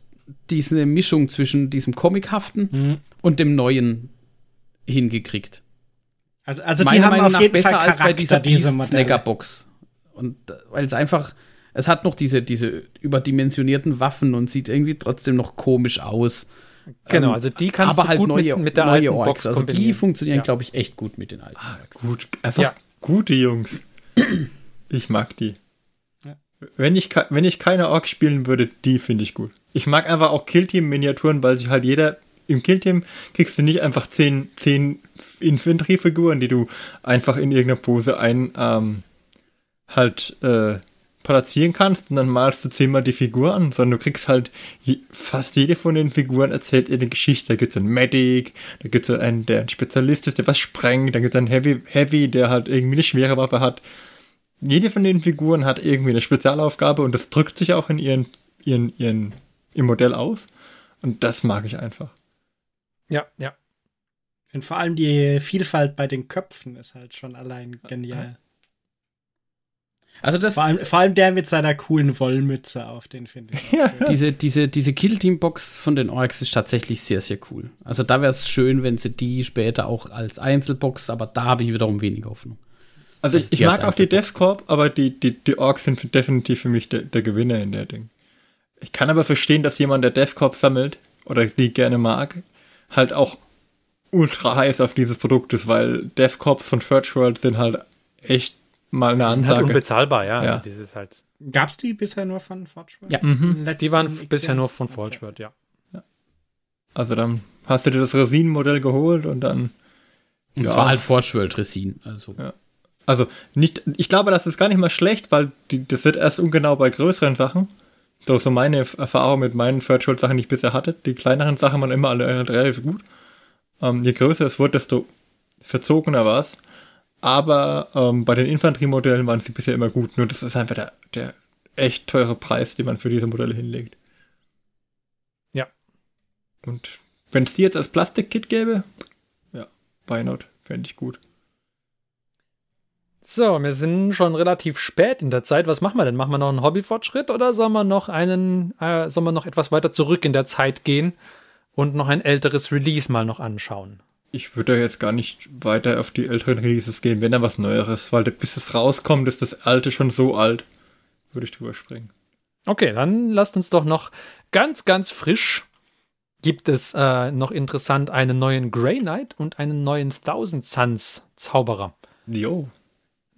diese Mischung zwischen diesem Comichaften mhm. und dem Neuen hingekriegt. Also, also die haben Meinung auf jeden besser Fall Charakter, als bei dieser diese Snacker-Box. Und äh, weil es einfach es hat noch diese, diese überdimensionierten Waffen und sieht irgendwie trotzdem noch komisch aus. Genau, ähm, also die kannst aber du halt gut neue, mit, mit der neue Orks. Also die funktionieren, ja. glaube ich, echt gut mit den alten ah, Gut, einfach ja. gute Jungs. Ich mag die. Ja. Wenn, ich, wenn ich keine Orks spielen würde, die finde ich gut. Ich mag einfach auch Killteam-Miniaturen, weil sich halt jeder im Killteam kriegst du nicht einfach zehn, zehn Infanteriefiguren, die du einfach in irgendeiner Pose ein ähm, halt äh, platzieren kannst und dann malst du zehnmal die Figur an, sondern du kriegst halt fast jede von den Figuren erzählt eine Geschichte. Da gibt es einen Medic, da gibt es einen, der ein Spezialist ist, der was sprengt, da gibt es einen Heavy, Heavy, der halt irgendwie eine schwere Waffe hat. Jede von den Figuren hat irgendwie eine Spezialaufgabe und das drückt sich auch in ihren, ihren, ihren, im Modell aus. Und das mag ich einfach. Ja, ja. Und vor allem die Vielfalt bei den Köpfen ist halt schon allein genial. Also das vor allem, vor allem, der mit seiner coolen Wollmütze auf, den finde ich. ja. Diese, diese, diese Kill-Team-Box von den Orks ist tatsächlich sehr, sehr cool. Also da wäre es schön, wenn sie die später auch als Einzelbox, aber da habe ich wiederum wenig Hoffnung. Also ich, ich mag auch die Death Corp, aber die, die, die Orks sind definitiv für mich der, der Gewinner in der Ding. Ich kann aber verstehen, dass jemand, der DevCorp sammelt oder die gerne mag, halt auch ultra heiß auf dieses Produkt ist, weil DevCorps von Search World sind halt echt mal eine die Ansage. Sind halt unbezahlbar, ja. ja. Also dieses halt. Gab es die bisher nur von Forge World? Ja, mhm. die waren bisher nur von Forge World, ja. ja. Also dann hast du dir das Resin-Modell geholt und dann. Und ja. war halt Forge World Resin, also. Ja. Also nicht, ich glaube, das ist gar nicht mal schlecht, weil die, das wird erst ungenau bei größeren Sachen. So, so meine Erfahrung mit meinen Virtual Sachen, die ich bisher hatte. Die kleineren Sachen waren immer alle relativ gut. Ähm, je größer es wurde, desto verzogener war es. Aber ähm, bei den Infanteriemodellen waren sie bisher immer gut. Nur das ist einfach der, der echt teure Preis, den man für diese Modelle hinlegt. Ja. Und wenn es die jetzt als Plastikkit gäbe, ja, why not? Fände ich gut. So, wir sind schon relativ spät in der Zeit. Was machen wir denn? Machen wir noch einen Hobbyfortschritt oder sollen wir noch einen, äh, sollen wir noch etwas weiter zurück in der Zeit gehen und noch ein älteres Release mal noch anschauen? Ich würde jetzt gar nicht weiter auf die älteren Releases gehen, wenn da was Neueres, weil bis es rauskommt, ist das alte schon so alt. Würde ich drüber springen. Okay, dann lasst uns doch noch ganz, ganz frisch gibt es äh, noch interessant einen neuen Grey Knight und einen neuen Thousand Suns Zauberer. Jo.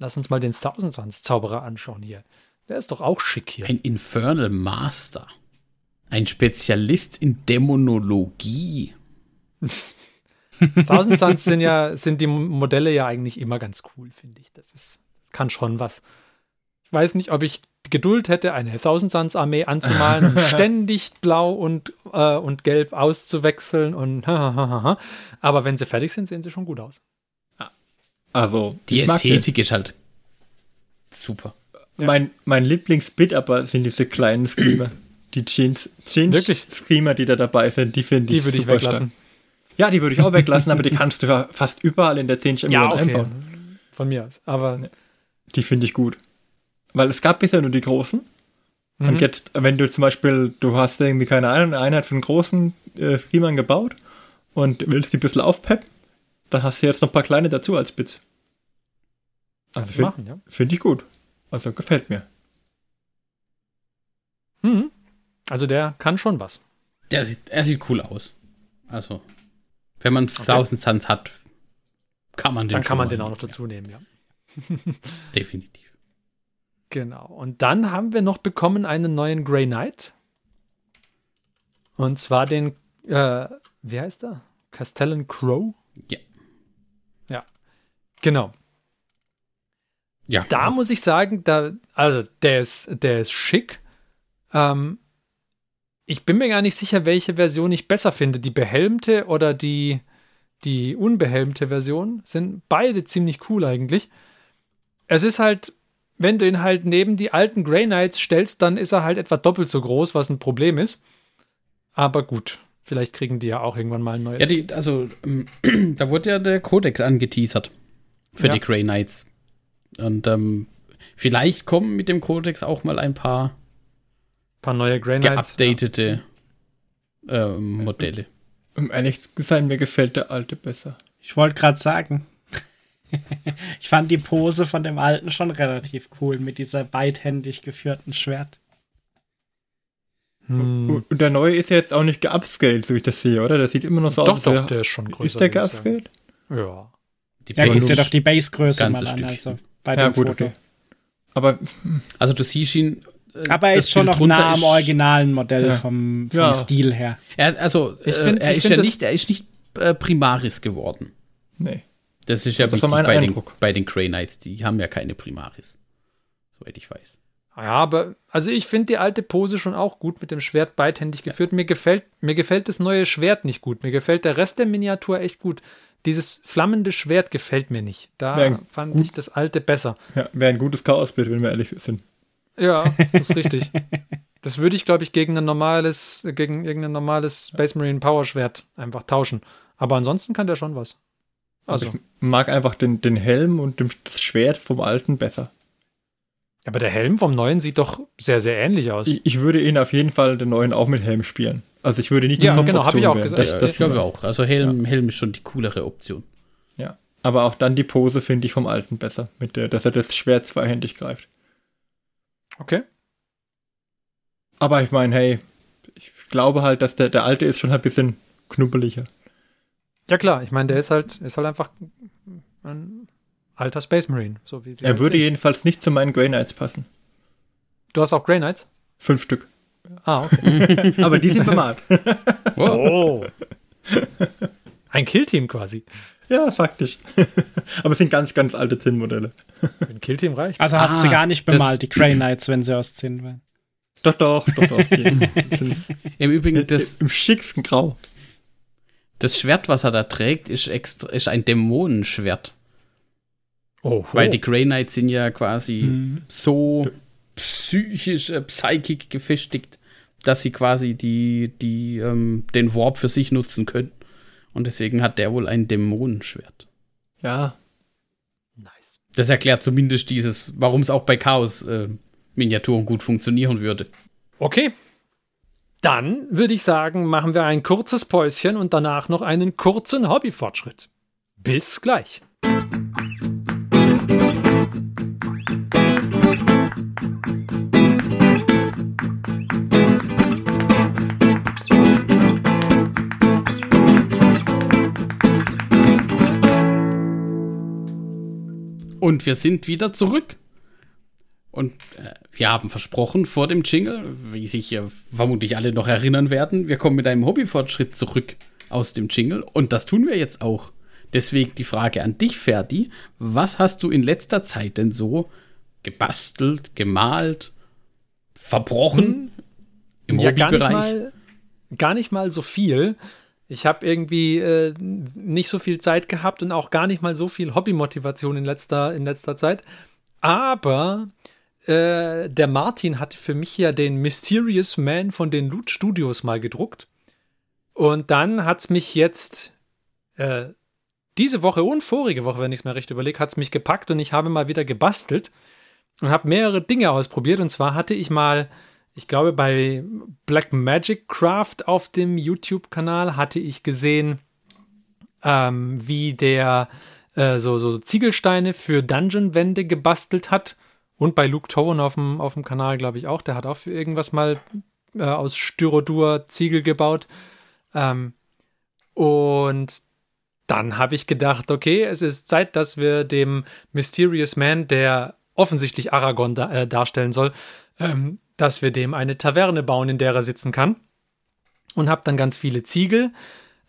Lass uns mal den Thousand Suns Zauberer anschauen hier. Der ist doch auch schick hier. Ein Infernal Master. Ein Spezialist in Dämonologie. Thousand Suns sind ja, sind die Modelle ja eigentlich immer ganz cool, finde ich. Das ist, das kann schon was. Ich weiß nicht, ob ich Geduld hätte, eine Thousand Suns Armee anzumalen und ständig blau und, äh, und gelb auszuwechseln und aber wenn sie fertig sind, sehen sie schon gut aus. Also, die Ästhetik ist halt super. Ja. Mein, mein Lieblingsbit aber sind diese kleinen Screamer. Die Jeans, Jeans Screamer, die da dabei sind, die finde ich Die würde ich weglassen. Stark. Ja, die würde ich auch weglassen, aber die kannst du fast überall in der 10 ja, okay. einbauen. Von mir aus. Aber. Die finde ich gut. Weil es gab bisher nur die großen. Mhm. Und jetzt, wenn du zum Beispiel, du hast irgendwie keine Ahnung, eine Einheit von großen äh, Screamern gebaut und willst die ein bisschen aufpeppen, dann hast du jetzt noch ein paar kleine dazu als Bits. Also finde ja. find ich gut. Also gefällt mir. Mhm. Also der kann schon was. Der sieht, er sieht cool aus. Also, wenn man okay. Thousand Suns hat, kann man den Dann kann man den auch noch dazu nehmen, ja. Definitiv. Genau. Und dann haben wir noch bekommen einen neuen Grey Knight. Und zwar den, äh, wie heißt er? Castellan Crow? Ja. Genau. Ja. Da muss ich sagen, da, also der ist, der ist schick. Ähm, ich bin mir gar nicht sicher, welche Version ich besser finde. Die behelmte oder die, die unbehelmte Version sind beide ziemlich cool eigentlich. Es ist halt, wenn du ihn halt neben die alten Grey Knights stellst, dann ist er halt etwa doppelt so groß, was ein Problem ist. Aber gut, vielleicht kriegen die ja auch irgendwann mal ein neues. Ja, die, also ähm, da wurde ja der Codex angeteasert für ja. die Grey Knights. Und ähm, vielleicht kommen mit dem Codex auch mal ein paar, paar neue Grey Knights. Geupdatete ja. ähm, Modelle. Um ehrlich zu sein, mir gefällt der alte besser. Ich wollte gerade sagen. ich fand die Pose von dem alten schon relativ cool mit dieser beidhändig geführten Schwert. Hm. Und der neue ist ja jetzt auch nicht geupscaled, so ich das sehe, oder? Der sieht immer noch so doch, aus. Doch, doch, der ist schon größer. Ist der geupscaled? Ja. Die ja, guck dir doch die Basegröße mal an, also bei ja, dem gut, Foto. Okay. Aber also du siehst ihn. Äh, Aber er ist schon noch nah am originalen Modell ja. vom, vom ja. Stil her. Er, also ich find, äh, er ist ja nicht, er ist nicht äh, Primaris geworden. Nee. Das ist ja das wichtig bei den, bei den Grey Knights. Die haben ja keine Primaris. Soweit ich weiß. Ja, aber also ich finde die alte Pose schon auch gut mit dem Schwert beidhändig geführt. Ja. Mir gefällt mir gefällt das neue Schwert nicht gut. Mir gefällt der Rest der Miniatur echt gut dieses flammende Schwert gefällt mir nicht. Da fand gut, ich das alte besser. Ja, wäre ein gutes Chaosbild, wenn wir ehrlich sind. Ja, das ist richtig. Das würde ich, glaube ich, gegen ein normales, gegen irgendein normales Space Marine Power Schwert einfach tauschen. Aber ansonsten kann der schon was. Also. Ich mag einfach den, den Helm und das Schwert vom alten besser. Aber der Helm vom neuen sieht doch sehr, sehr ähnlich aus. Ich, ich würde ihn auf jeden Fall den neuen auch mit Helm spielen. Also ich würde nicht die ja, genau, habe ich auch gesagt. Das, das ich glaube auch. Also Helm, ja. Helm ist schon die coolere Option. Ja, aber auch dann die Pose finde ich vom alten besser, mit der, dass er das Schwert zweihändig greift. Okay. Aber ich meine, hey, ich glaube halt, dass der, der alte ist schon ein bisschen knubbeliger. Ja klar, ich meine, der ist halt, ist halt einfach ein alter Space Marine. So wie er halt würde sehen. jedenfalls nicht zu meinen Grey Knights passen. Du hast auch Grey Knights? Fünf Stück. Ah, okay. Aber die sind bemalt. oh. Ein Killteam quasi. Ja, faktisch. Aber es sind ganz, ganz alte Zinn-Modelle. Ein Killteam reicht. Also hast ah, du gar nicht bemalt, die Grey Knights, wenn sie aus Zinn waren. Doch, doch, doch, doch. Im Übrigen, das. Im schicksten Grau. Das Schwert, was er da trägt, ist, extra, ist ein Dämonenschwert. Oh, Weil die Grey Knights sind ja quasi hm. so psychisch, äh, psychic gefestigt, dass sie quasi die, die, ähm, den Warp für sich nutzen können. Und deswegen hat der wohl ein Dämonenschwert. Ja. Nice. Das erklärt zumindest dieses, warum es auch bei Chaos äh, Miniaturen gut funktionieren würde. Okay. Dann würde ich sagen, machen wir ein kurzes Päuschen und danach noch einen kurzen Hobbyfortschritt. Bis gleich. Und wir sind wieder zurück. Und äh, wir haben versprochen vor dem Jingle, wie sich ja vermutlich alle noch erinnern werden, wir kommen mit einem Hobbyfortschritt zurück aus dem Jingle. Und das tun wir jetzt auch. Deswegen die Frage an dich, Ferdi. Was hast du in letzter Zeit denn so gebastelt, gemalt, verbrochen hm. im ja, Hobbybereich? Gar nicht, mal, gar nicht mal so viel. Ich habe irgendwie äh, nicht so viel Zeit gehabt und auch gar nicht mal so viel Hobbymotivation in letzter, in letzter Zeit. Aber äh, der Martin hatte für mich ja den Mysterious Man von den Loot Studios mal gedruckt. Und dann hat es mich jetzt äh, diese Woche und vorige Woche, wenn ich es mir recht überlege, hat es mich gepackt und ich habe mal wieder gebastelt und habe mehrere Dinge ausprobiert. Und zwar hatte ich mal ich glaube, bei Black Magic Craft auf dem YouTube-Kanal hatte ich gesehen, ähm, wie der äh, so, so Ziegelsteine für Dungeon-Wände gebastelt hat. Und bei Luke Towan auf dem, auf dem Kanal, glaube ich, auch. Der hat auch für irgendwas mal äh, aus Styrodur Ziegel gebaut. Ähm, und dann habe ich gedacht, okay, es ist Zeit, dass wir dem Mysterious Man, der offensichtlich Aragorn da, äh, darstellen soll, ähm, dass wir dem eine Taverne bauen, in der er sitzen kann. Und habe dann ganz viele Ziegel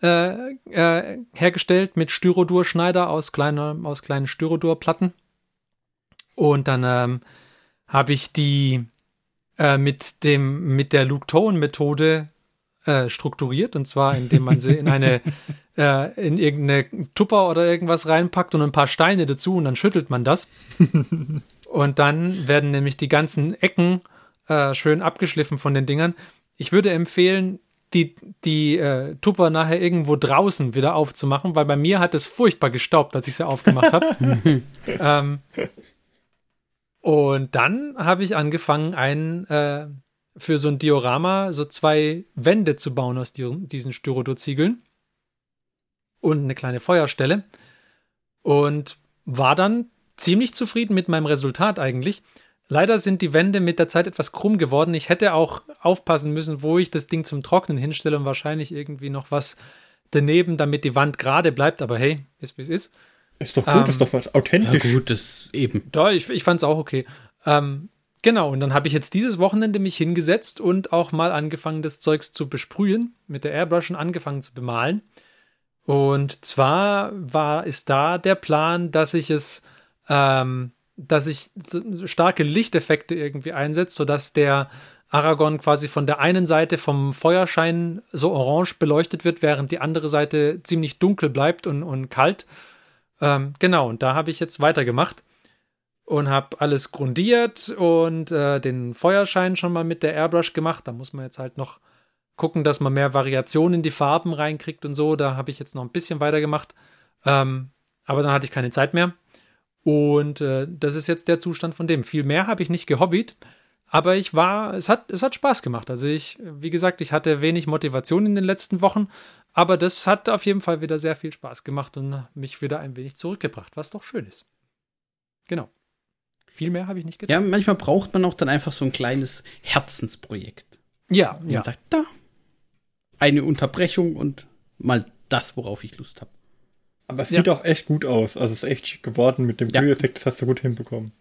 äh, äh, hergestellt mit Styrodurschneider aus, kleine, aus kleinen Styrodurplatten. Und dann ähm, habe ich die äh, mit, dem, mit der Luke Tone-Methode äh, strukturiert. Und zwar, indem man sie in eine äh, in irgendeine Tupper oder irgendwas reinpackt und ein paar Steine dazu und dann schüttelt man das. und dann werden nämlich die ganzen Ecken äh, schön abgeschliffen von den Dingern. Ich würde empfehlen, die, die äh, Tupper nachher irgendwo draußen wieder aufzumachen, weil bei mir hat es furchtbar gestaubt, als ich sie aufgemacht habe. ähm, und dann habe ich angefangen, ein, äh, für so ein Diorama so zwei Wände zu bauen aus die, diesen Styrodoziegeln und eine kleine Feuerstelle. Und war dann ziemlich zufrieden mit meinem Resultat eigentlich. Leider sind die Wände mit der Zeit etwas krumm geworden. Ich hätte auch aufpassen müssen, wo ich das Ding zum Trocknen hinstelle und wahrscheinlich irgendwie noch was daneben, damit die Wand gerade bleibt. Aber hey, ist wie es ist. Ist doch gut, ähm, ist doch was authentisch. Ja, gut, das eben. Doch, ich, ich fand es auch okay. Ähm, genau, und dann habe ich jetzt dieses Wochenende mich hingesetzt und auch mal angefangen, das Zeugs zu besprühen, mit der Airbrush und angefangen zu bemalen. Und zwar war, ist da der Plan, dass ich es ähm, dass ich starke Lichteffekte irgendwie einsetze, sodass der Aragon quasi von der einen Seite vom Feuerschein so orange beleuchtet wird, während die andere Seite ziemlich dunkel bleibt und, und kalt. Ähm, genau, und da habe ich jetzt weitergemacht und habe alles grundiert und äh, den Feuerschein schon mal mit der Airbrush gemacht. Da muss man jetzt halt noch gucken, dass man mehr Variationen in die Farben reinkriegt und so. Da habe ich jetzt noch ein bisschen weitergemacht. Ähm, aber dann hatte ich keine Zeit mehr. Und äh, das ist jetzt der Zustand von dem. Viel mehr habe ich nicht gehobbyt, aber ich war, es hat, es hat Spaß gemacht. Also ich, wie gesagt, ich hatte wenig Motivation in den letzten Wochen, aber das hat auf jeden Fall wieder sehr viel Spaß gemacht und mich wieder ein wenig zurückgebracht, was doch schön ist. Genau. Viel mehr habe ich nicht getan. Ja, manchmal braucht man auch dann einfach so ein kleines Herzensprojekt. Ja, ja. sagt, da, eine Unterbrechung und mal das, worauf ich Lust habe. Aber es ja. sieht auch echt gut aus. Also es ist echt schick geworden mit dem ja. Glüheffekt, das hast du gut hinbekommen.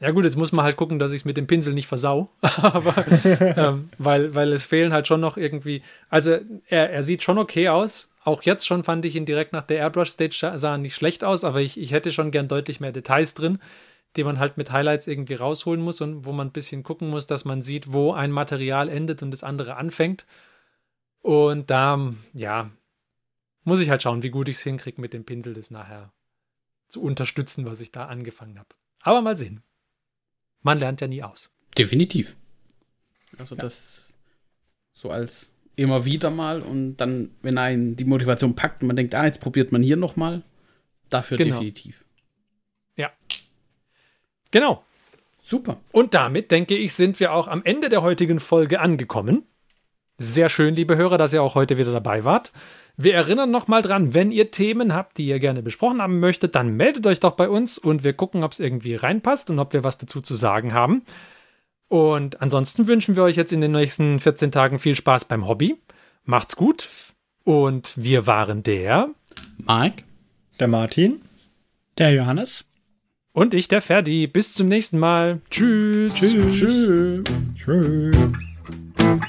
Ja gut, jetzt muss man halt gucken, dass ich es mit dem Pinsel nicht versau. Aber ähm, weil, weil es fehlen halt schon noch irgendwie. Also er, er sieht schon okay aus. Auch jetzt schon fand ich ihn direkt nach der Airbrush-Stage sah nicht schlecht aus, aber ich, ich hätte schon gern deutlich mehr Details drin, die man halt mit Highlights irgendwie rausholen muss und wo man ein bisschen gucken muss, dass man sieht, wo ein Material endet und das andere anfängt. Und da, ja, muss ich halt schauen, wie gut ich es hinkriege, mit dem Pinsel das nachher zu unterstützen, was ich da angefangen habe. Aber mal sehen. Man lernt ja nie aus. Definitiv. Also ja. das so als immer wieder mal und dann, wenn einen die Motivation packt und man denkt, ah, jetzt probiert man hier noch mal, dafür genau. definitiv. Ja. Genau. Super. Und damit, denke ich, sind wir auch am Ende der heutigen Folge angekommen. Sehr schön, liebe Hörer, dass ihr auch heute wieder dabei wart. Wir erinnern nochmal dran, wenn ihr Themen habt, die ihr gerne besprochen haben möchtet, dann meldet euch doch bei uns und wir gucken, ob es irgendwie reinpasst und ob wir was dazu zu sagen haben. Und ansonsten wünschen wir euch jetzt in den nächsten 14 Tagen viel Spaß beim Hobby. Macht's gut. Und wir waren der Mike, der Martin, der Johannes und ich, der Ferdi. Bis zum nächsten Mal. Tschüss. Tschüss. Tschüss. Tschüss.